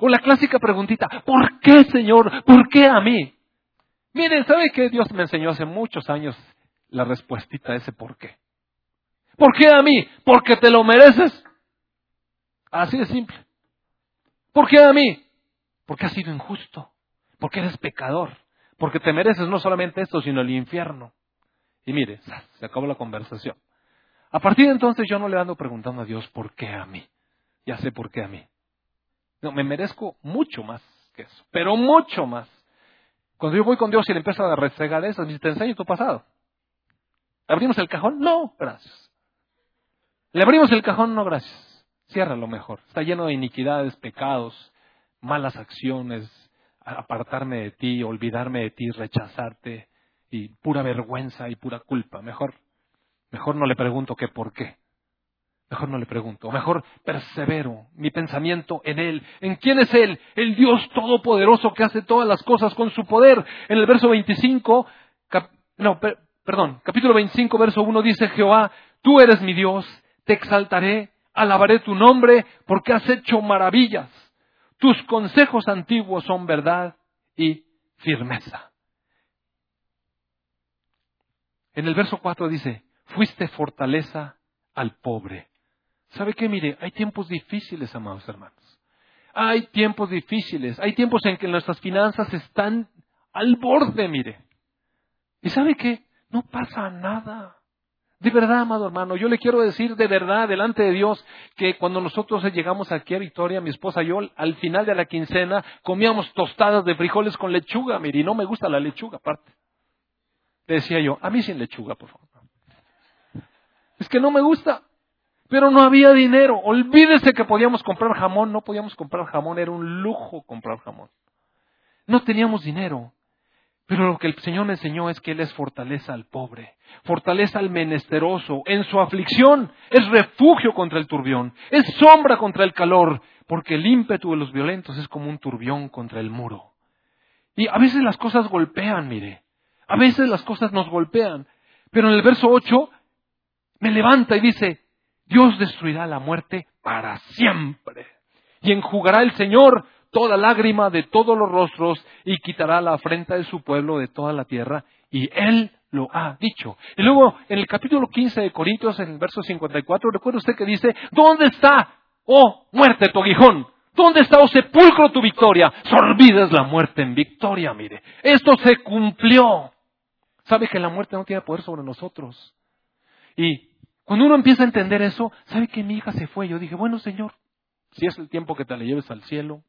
O la clásica preguntita, ¿por qué Señor? ¿Por qué a mí? Miren, ¿sabe qué Dios me enseñó hace muchos años la respuestita a ese por qué? ¿Por qué a mí? Porque te lo mereces. Así de simple. ¿Por qué a mí? Porque has sido injusto. Porque eres pecador. Porque te mereces no solamente esto, sino el infierno. Y mire, se acabó la conversación. A partir de entonces yo no le ando preguntando a Dios por qué a mí. Ya sé por qué a mí. No, me merezco mucho más que eso, pero mucho más. Cuando yo voy con Dios y le empiezo a resegar esas, me dice, te enseño tu pasado. ¿Abrimos el cajón? No, gracias. ¿Le abrimos el cajón? No, gracias. lo mejor. Está lleno de iniquidades, pecados, malas acciones, apartarme de ti, olvidarme de ti, rechazarte y pura vergüenza y pura culpa. Mejor, mejor no le pregunto qué por qué. Mejor no le pregunto, mejor persevero mi pensamiento en Él. ¿En quién es Él? El Dios Todopoderoso que hace todas las cosas con su poder. En el verso 25, no, perdón, capítulo 25, verso 1 dice Jehová, tú eres mi Dios, te exaltaré, alabaré tu nombre, porque has hecho maravillas. Tus consejos antiguos son verdad y firmeza. En el verso 4 dice, fuiste fortaleza al pobre ¿Sabe qué? Mire, hay tiempos difíciles, amados hermanos. Hay tiempos difíciles. Hay tiempos en que nuestras finanzas están al borde, mire. ¿Y sabe qué? No pasa nada. De verdad, amado hermano, yo le quiero decir de verdad, delante de Dios, que cuando nosotros llegamos aquí a Victoria, mi esposa y yo, al final de la quincena, comíamos tostadas de frijoles con lechuga, mire, y no me gusta la lechuga, aparte. Le decía yo, a mí sin lechuga, por favor. Es que no me gusta. Pero no había dinero. Olvídese que podíamos comprar jamón. No podíamos comprar jamón. Era un lujo comprar jamón. No teníamos dinero. Pero lo que el Señor me enseñó es que Él es fortaleza al pobre, fortaleza al menesteroso. En su aflicción es refugio contra el turbión, es sombra contra el calor, porque el ímpetu de los violentos es como un turbión contra el muro. Y a veces las cosas golpean, mire. A veces las cosas nos golpean. Pero en el verso 8 me levanta y dice, Dios destruirá la muerte para siempre. Y enjugará el Señor toda lágrima de todos los rostros y quitará la afrenta de su pueblo de toda la tierra. Y Él lo ha dicho. Y luego en el capítulo 15 de Corintios, en el verso 54, recuerda usted que dice, ¿dónde está, oh muerte, tu aguijón? ¿Dónde está, oh sepulcro, tu victoria? Sorbides la muerte en victoria, mire. Esto se cumplió. sabe que la muerte no tiene poder sobre nosotros. Y cuando uno empieza a entender eso, sabe que mi hija se fue. Yo dije, bueno, Señor, si es el tiempo que te la lleves al cielo,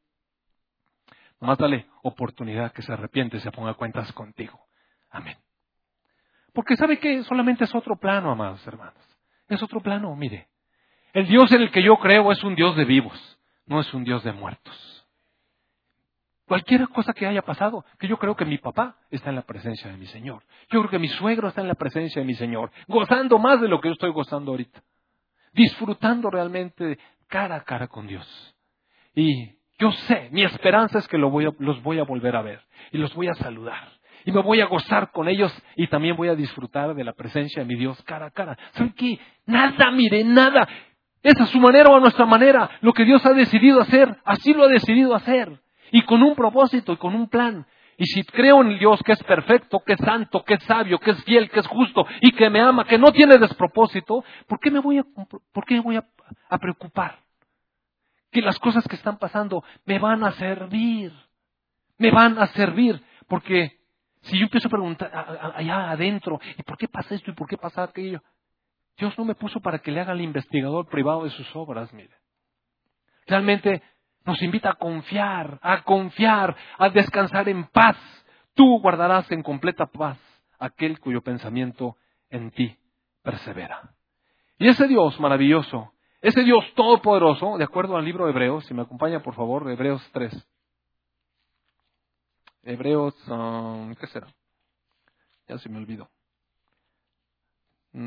nomás dale oportunidad que se arrepiente y se ponga cuentas contigo. Amén. Porque sabe que solamente es otro plano, amados hermanos. Es otro plano, mire. El Dios en el que yo creo es un Dios de vivos, no es un Dios de muertos. Cualquier cosa que haya pasado, que yo creo que mi papá está en la presencia de mi Señor. Yo creo que mi suegro está en la presencia de mi Señor, gozando más de lo que yo estoy gozando ahorita. Disfrutando realmente cara a cara con Dios. Y yo sé, mi esperanza es que los voy a volver a ver y los voy a saludar. Y me voy a gozar con ellos y también voy a disfrutar de la presencia de mi Dios cara a cara. ¿Saben qué? Nada, mire, nada. Es a su manera o a nuestra manera. Lo que Dios ha decidido hacer, así lo ha decidido hacer y con un propósito y con un plan. Y si creo en Dios que es perfecto, que es santo, que es sabio, que es fiel, que es justo y que me ama, que no tiene despropósito, ¿por qué me voy a, por qué voy a, preocupar? Que las cosas que están pasando me van a servir. Me van a servir. Porque si yo empiezo a preguntar allá adentro, ¿y por qué pasa esto y por qué pasa aquello? Dios no me puso para que le haga al investigador privado de sus obras, mire. Realmente nos invita a confiar, a confiar, a descansar en paz. Tú guardarás en completa paz aquel cuyo pensamiento en ti persevera. Y ese Dios maravilloso, ese Dios todopoderoso, de acuerdo al libro de Hebreos, si me acompaña por favor, Hebreos 3. Hebreos, um, ¿qué será? Ya se me olvidó.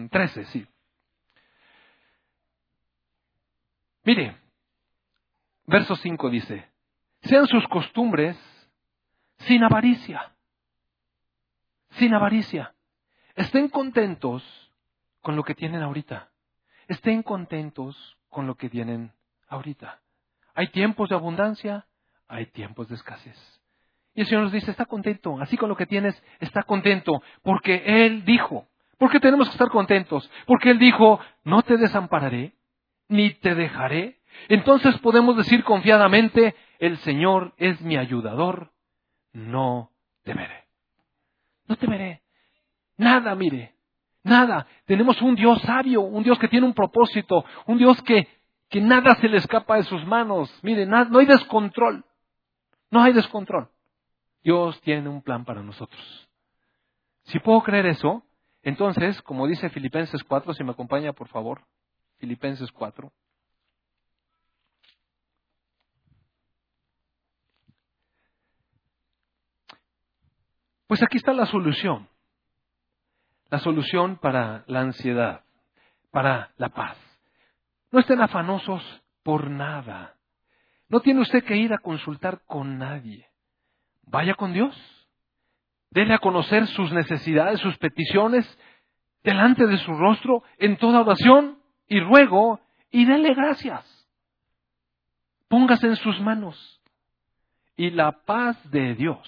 13, mm, sí. Mire, Verso 5 dice, sean sus costumbres sin avaricia, sin avaricia. Estén contentos con lo que tienen ahorita. Estén contentos con lo que tienen ahorita. Hay tiempos de abundancia, hay tiempos de escasez. Y el Señor nos dice, está contento, así con lo que tienes, está contento, porque Él dijo, ¿por qué tenemos que estar contentos? Porque Él dijo, no te desampararé, ni te dejaré, entonces podemos decir confiadamente, el Señor es mi ayudador, no temeré. No temeré. Nada, mire, nada. Tenemos un Dios sabio, un Dios que tiene un propósito, un Dios que, que nada se le escapa de sus manos. Mire, no hay descontrol. No hay descontrol. Dios tiene un plan para nosotros. Si puedo creer eso, entonces, como dice Filipenses 4, si me acompaña por favor, Filipenses 4. Pues aquí está la solución. La solución para la ansiedad, para la paz. No estén afanosos por nada. No tiene usted que ir a consultar con nadie. Vaya con Dios. Dele a conocer sus necesidades, sus peticiones, delante de su rostro, en toda oración y ruego, y dele gracias. Póngase en sus manos. Y la paz de Dios,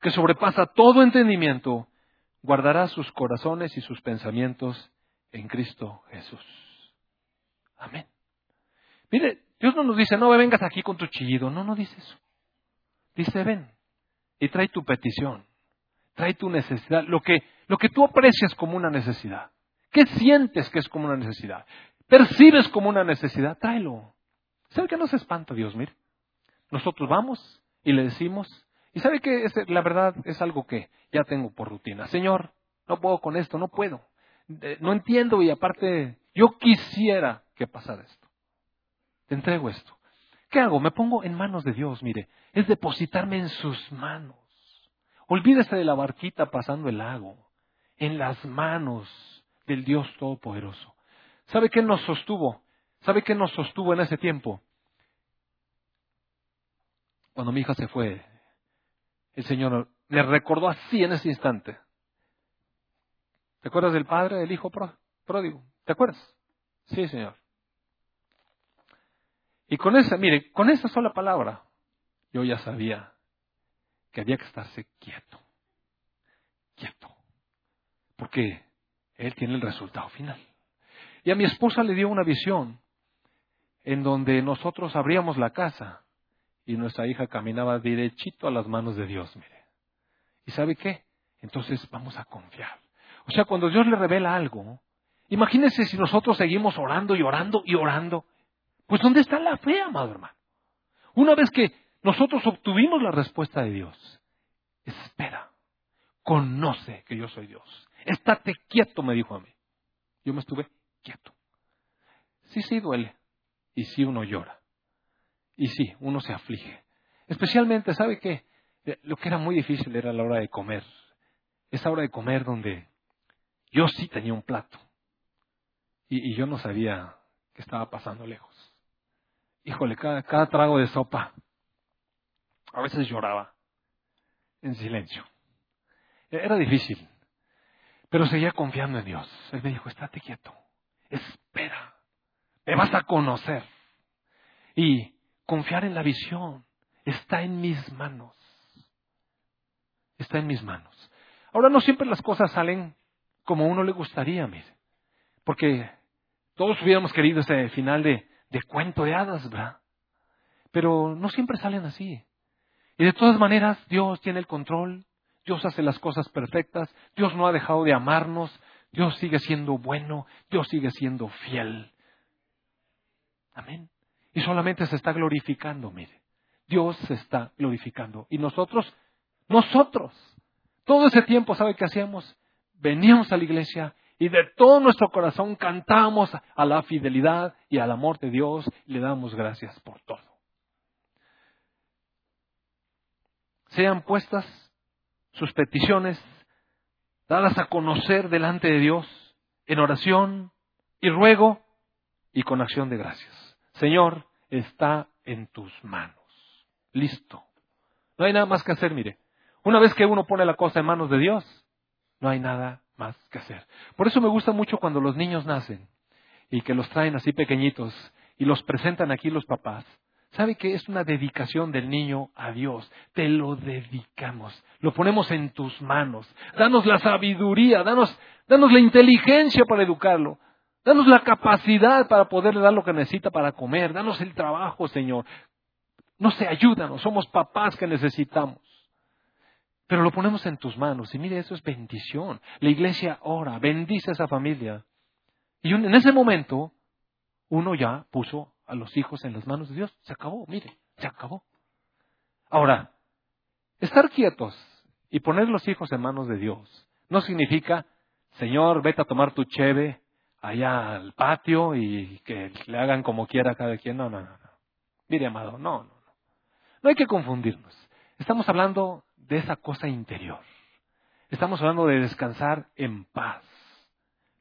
que sobrepasa todo entendimiento, guardará sus corazones y sus pensamientos en Cristo Jesús. Amén. Mire, Dios no nos dice, no vengas aquí con tu chillido. No, no dice eso. Dice, ven y trae tu petición, trae tu necesidad, lo que, lo que tú aprecias como una necesidad. ¿Qué sientes que es como una necesidad? ¿Percibes como una necesidad? Tráelo. ¿Sabe que no se espanta Dios? Mire, nosotros vamos y le decimos, y sabe que la verdad es algo que ya tengo por rutina. Señor, no puedo con esto, no puedo. No entiendo y aparte, yo quisiera que pasara esto. Te entrego esto. ¿Qué hago? Me pongo en manos de Dios, mire. Es depositarme en sus manos. Olvídese de la barquita pasando el lago. En las manos del Dios Todopoderoso. ¿Sabe qué nos sostuvo? ¿Sabe qué nos sostuvo en ese tiempo? Cuando mi hija se fue el Señor le recordó así en ese instante. ¿Te acuerdas del padre, del hijo pródigo? ¿Te acuerdas? Sí, Señor. Y con esa, mire, con esa sola palabra, yo ya sabía que había que estarse quieto. Quieto. Porque Él tiene el resultado final. Y a mi esposa le dio una visión en donde nosotros abríamos la casa y nuestra hija caminaba derechito a las manos de Dios, mire. ¿Y sabe qué? entonces vamos a confiar. O sea, cuando Dios le revela algo, imagínense si nosotros seguimos orando y orando y orando. Pues ¿dónde está la fe, amado hermano? Una vez que nosotros obtuvimos la respuesta de Dios, espera, conoce que yo soy Dios. Estate quieto, me dijo a mí. Yo me estuve quieto. Sí, sí duele. Y sí uno llora. Y sí, uno se aflige. Especialmente, ¿sabe qué? Eh, lo que era muy difícil era la hora de comer. Esa hora de comer donde yo sí tenía un plato. Y, yo no sabía qué estaba pasando lejos. Híjole, cada, cada trago de sopa. A veces lloraba. En silencio. E, era difícil. Pero seguía confiando en Dios. Él me dijo, estate quieto. Espera. Me vas a conocer. Y confiar en la visión. Está en mis manos. Está en mis manos. Ahora no siempre las cosas salen como a uno le gustaría, mire. Porque todos hubiéramos querido ese final de, de cuento de hadas, ¿verdad? Pero no siempre salen así. Y de todas maneras, Dios tiene el control, Dios hace las cosas perfectas, Dios no ha dejado de amarnos, Dios sigue siendo bueno, Dios sigue siendo fiel. Amén. Y solamente se está glorificando, mire. Dios se está glorificando. Y nosotros, nosotros, todo ese tiempo, ¿sabe qué hacíamos? Veníamos a la iglesia y de todo nuestro corazón cantamos a la fidelidad y al amor de Dios le damos gracias por todo. Sean puestas sus peticiones dadas a conocer delante de Dios en oración y ruego y con acción de gracias. Señor, está en tus manos. Listo. No hay nada más que hacer, mire. Una vez que uno pone la cosa en manos de Dios, no hay nada más que hacer. Por eso me gusta mucho cuando los niños nacen y que los traen así pequeñitos y los presentan aquí los papás. ¿Sabe que es una dedicación del niño a Dios? Te lo dedicamos, lo ponemos en tus manos. Danos la sabiduría, danos, danos la inteligencia para educarlo. Danos la capacidad para poderle dar lo que necesita para comer. Danos el trabajo, Señor. No se ayúdanos, somos papás que necesitamos. Pero lo ponemos en tus manos y mire, eso es bendición. La iglesia ora, bendice a esa familia. Y en ese momento, uno ya puso a los hijos en las manos de Dios. Se acabó, mire, se acabó. Ahora, estar quietos y poner los hijos en manos de Dios no significa, Señor, vete a tomar tu cheve allá al patio y que le hagan como quiera cada quien. No, no, no. no. Mire, amado, no, no, no. No hay que confundirnos. Estamos hablando de esa cosa interior. Estamos hablando de descansar en paz.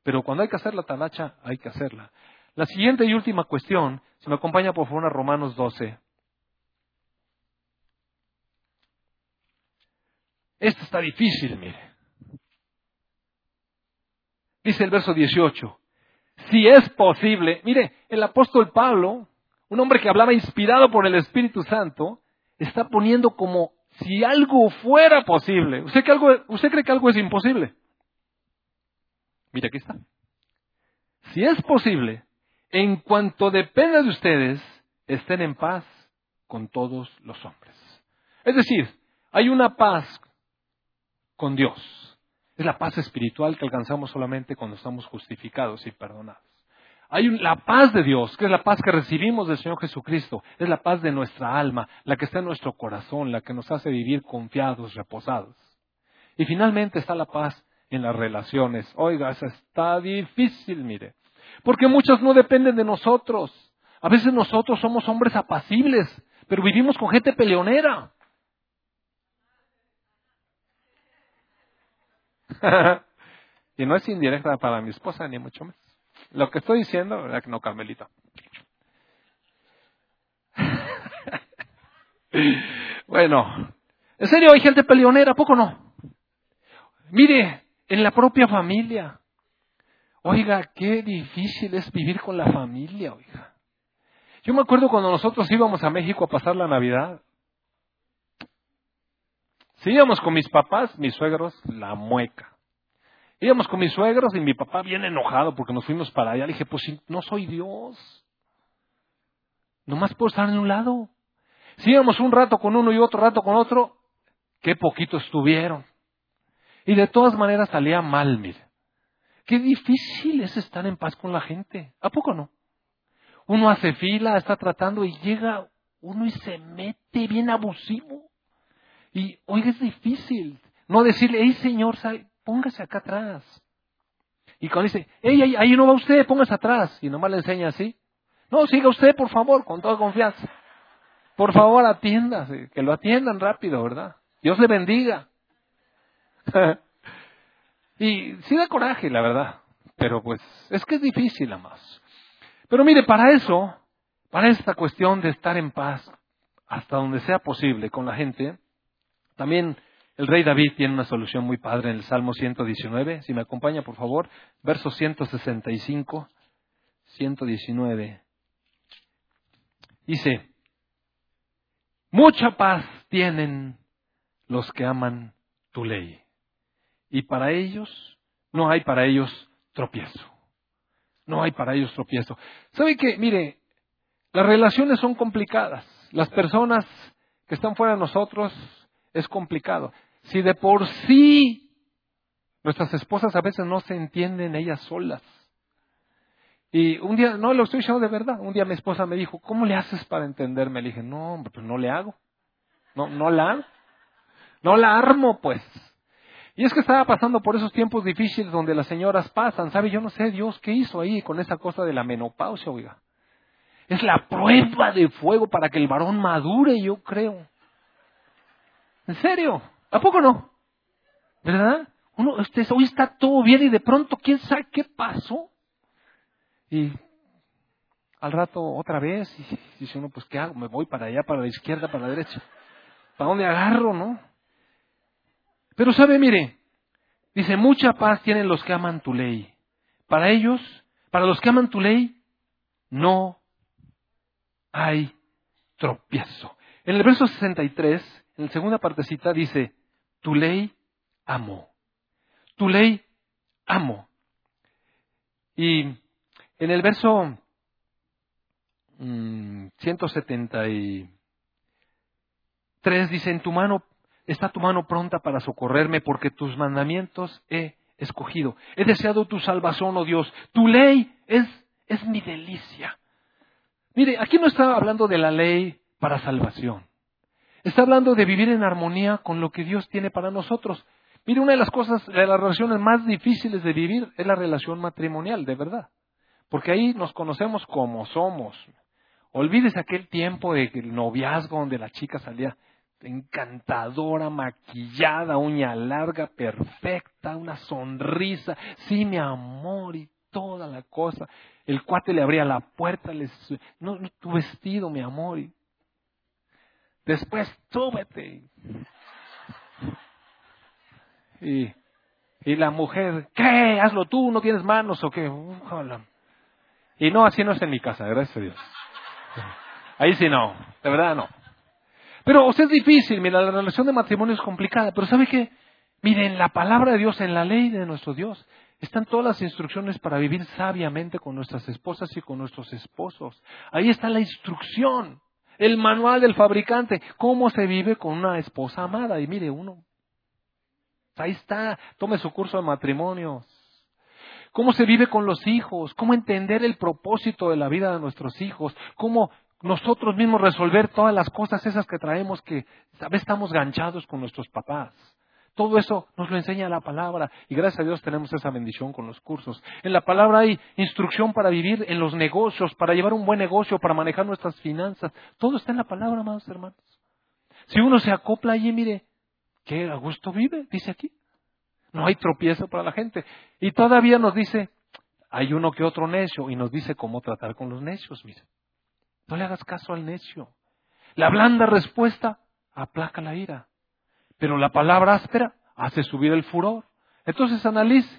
Pero cuando hay que hacer la talacha, hay que hacerla. La siguiente y última cuestión, si me acompaña por favor a Romanos 12. Esto está difícil, mire. Dice el verso 18, si es posible, mire, el apóstol Pablo, un hombre que hablaba inspirado por el Espíritu Santo, está poniendo como si algo fuera posible. ¿Usted, que algo, ¿Usted cree que algo es imposible? Mira, aquí está. Si es posible, en cuanto dependa de ustedes, estén en paz con todos los hombres. Es decir, hay una paz con Dios. Es la paz espiritual que alcanzamos solamente cuando estamos justificados y perdonados. Hay la paz de Dios, que es la paz que recibimos del Señor Jesucristo, es la paz de nuestra alma, la que está en nuestro corazón, la que nos hace vivir confiados, reposados. Y finalmente está la paz en las relaciones. Oiga, eso está difícil, mire, porque muchos no dependen de nosotros. A veces nosotros somos hombres apacibles, pero vivimos con gente peleonera. y no es indirecta para mi esposa, ni mucho más. Lo que estoy diciendo, ¿verdad no, Carmelita? bueno, en serio, hay gente peleonera, poco no? Mire, en la propia familia. Oiga, qué difícil es vivir con la familia, oiga. Yo me acuerdo cuando nosotros íbamos a México a pasar la Navidad. Si íbamos con mis papás, mis suegros, la mueca. Íbamos con mis suegros y mi papá bien enojado porque nos fuimos para allá. Le dije, pues no soy Dios. Nomás puedo estar en un lado. Si íbamos un rato con uno y otro rato con otro, qué poquito estuvieron. Y de todas maneras salía mal, mire. Qué difícil es estar en paz con la gente. ¿A poco no? Uno hace fila, está tratando y llega uno y se mete bien abusivo. Y, oiga, es difícil. No decirle, hey señor, póngase acá atrás. Y cuando dice, hey, ahí, no va usted, póngase atrás. Y nomás le enseña así. No, siga usted, por favor, con toda confianza. Por favor, atiéndase, que lo atiendan rápido, ¿verdad? Dios le bendiga. y sí da coraje, la verdad. Pero pues, es que es difícil, más. Pero mire, para eso, para esta cuestión de estar en paz, hasta donde sea posible con la gente, también el rey David tiene una solución muy padre en el Salmo 119. Si me acompaña, por favor, verso 165, 119. Dice, mucha paz tienen los que aman tu ley. Y para ellos, no hay para ellos tropiezo. No hay para ellos tropiezo. ¿Sabe qué? Mire, las relaciones son complicadas. Las personas que están fuera de nosotros es complicado. Si de por sí nuestras esposas a veces no se entienden ellas solas. Y un día, no lo estoy diciendo de verdad, un día mi esposa me dijo, ¿cómo le haces para entenderme? Le dije, no, pues no le hago. No, no la. No la armo, pues. Y es que estaba pasando por esos tiempos difíciles donde las señoras pasan. ¿Sabe? Yo no sé Dios qué hizo ahí con esa cosa de la menopausia, oiga. Es la prueba de fuego para que el varón madure, yo creo. ¿En serio? ¿A poco no? ¿Verdad? Uno, usted, hoy está todo bien y de pronto, ¿quién sabe qué pasó? Y al rato otra vez, y dice uno, pues ¿qué hago? Me voy para allá, para la izquierda, para la derecha. ¿Para dónde agarro, no? Pero sabe, mire, dice, mucha paz tienen los que aman tu ley. Para ellos, para los que aman tu ley, no hay tropiezo. En el verso 63, en la segunda partecita dice, tu ley amo. Tu ley amo. Y en el verso 173 mm, dice, en tu mano está tu mano pronta para socorrerme porque tus mandamientos he escogido. He deseado tu salvación, oh Dios. Tu ley es, es mi delicia. Mire, aquí no está hablando de la ley para salvación. Está hablando de vivir en armonía con lo que Dios tiene para nosotros. Mire, una de las cosas, de las relaciones más difíciles de vivir es la relación matrimonial, de verdad. Porque ahí nos conocemos como somos. Olvídese aquel tiempo de noviazgo donde la chica salía encantadora, maquillada, uña larga, perfecta, una sonrisa, sí, mi amor y toda la cosa. El cuate le abría la puerta, le no, no, tu vestido, mi amor. Y después, súbete. Y, y la mujer, ¿qué? Hazlo tú, ¿no tienes manos o qué? Y no, así no es en mi casa, gracias a Dios. Ahí sí no, de verdad no. Pero, o es difícil, mira, la relación de matrimonio es complicada, pero ¿sabe qué? Miren, la palabra de Dios, en la ley de nuestro Dios, están todas las instrucciones para vivir sabiamente con nuestras esposas y con nuestros esposos. Ahí está la instrucción, el manual del fabricante, cómo se vive con una esposa amada. Y mire, uno, ahí está, tome su curso de matrimonios. Cómo se vive con los hijos, cómo entender el propósito de la vida de nuestros hijos, cómo nosotros mismos resolver todas las cosas esas que traemos que a veces estamos ganchados con nuestros papás. Todo eso nos lo enseña la palabra y gracias a Dios tenemos esa bendición con los cursos. En la palabra hay instrucción para vivir en los negocios, para llevar un buen negocio, para manejar nuestras finanzas. Todo está en la palabra, amados hermanos. Si uno se acopla allí, mire, qué a gusto vive, dice aquí. No hay tropiezo para la gente. Y todavía nos dice, hay uno que otro necio y nos dice cómo tratar con los necios, mire. No le hagas caso al necio. La blanda respuesta aplaca la ira, pero la palabra áspera hace subir el furor. Entonces analice.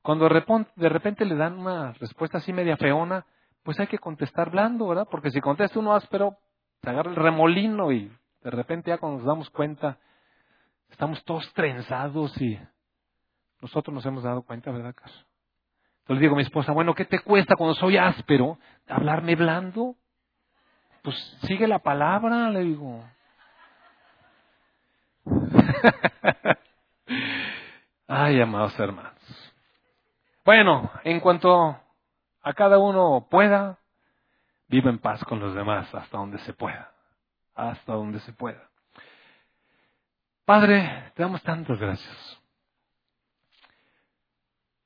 Cuando de repente, le dan una respuesta así media feona, pues hay que contestar blando, ¿verdad? Porque si contesta uno áspero, se agarra el remolino y de repente ya cuando nos damos cuenta, estamos todos trenzados y nosotros nos hemos dado cuenta, ¿verdad, Caso? Entonces le digo a mi esposa, bueno, ¿qué te cuesta cuando soy áspero hablarme blando? Pues sigue la palabra, le digo. Ay, amados hermanos. Bueno, en cuanto a cada uno pueda, vive en paz con los demás hasta donde se pueda. Hasta donde se pueda. Padre, te damos tantas gracias.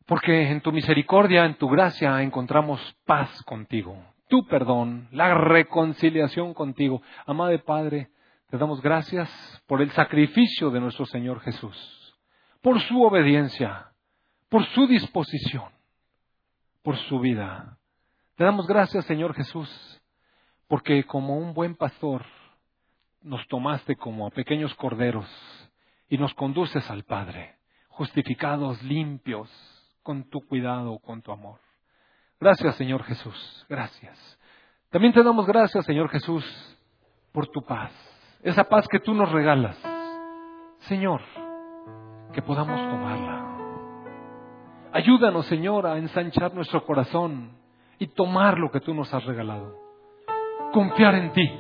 Porque en tu misericordia, en tu gracia, encontramos paz contigo, tu perdón, la reconciliación contigo. Amado Padre, te damos gracias por el sacrificio de nuestro Señor Jesús, por su obediencia, por su disposición, por su vida. Te damos gracias, Señor Jesús, porque como un buen pastor nos tomaste como a pequeños corderos y nos conduces al Padre, justificados, limpios, con tu cuidado, con tu amor. Gracias, Señor Jesús, gracias. También te damos gracias, Señor Jesús, por tu paz, esa paz que tú nos regalas. Señor, que podamos tomarla. Ayúdanos, Señor, a ensanchar nuestro corazón y tomar lo que tú nos has regalado. Confiar en ti,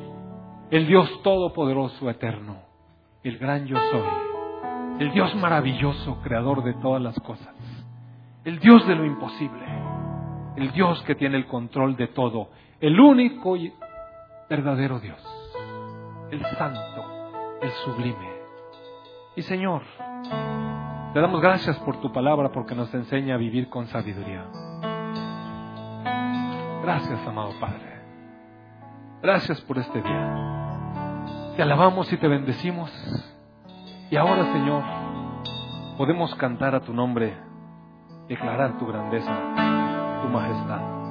el Dios Todopoderoso, Eterno, el gran yo soy, el Dios maravilloso, creador de todas las cosas el Dios de lo imposible, el Dios que tiene el control de todo, el único y verdadero Dios, el santo, el sublime. Y Señor, te damos gracias por tu palabra porque nos enseña a vivir con sabiduría. Gracias, amado Padre. Gracias por este día. Te alabamos y te bendecimos. Y ahora, Señor, podemos cantar a tu nombre declarar tu grandeza, tu majestad.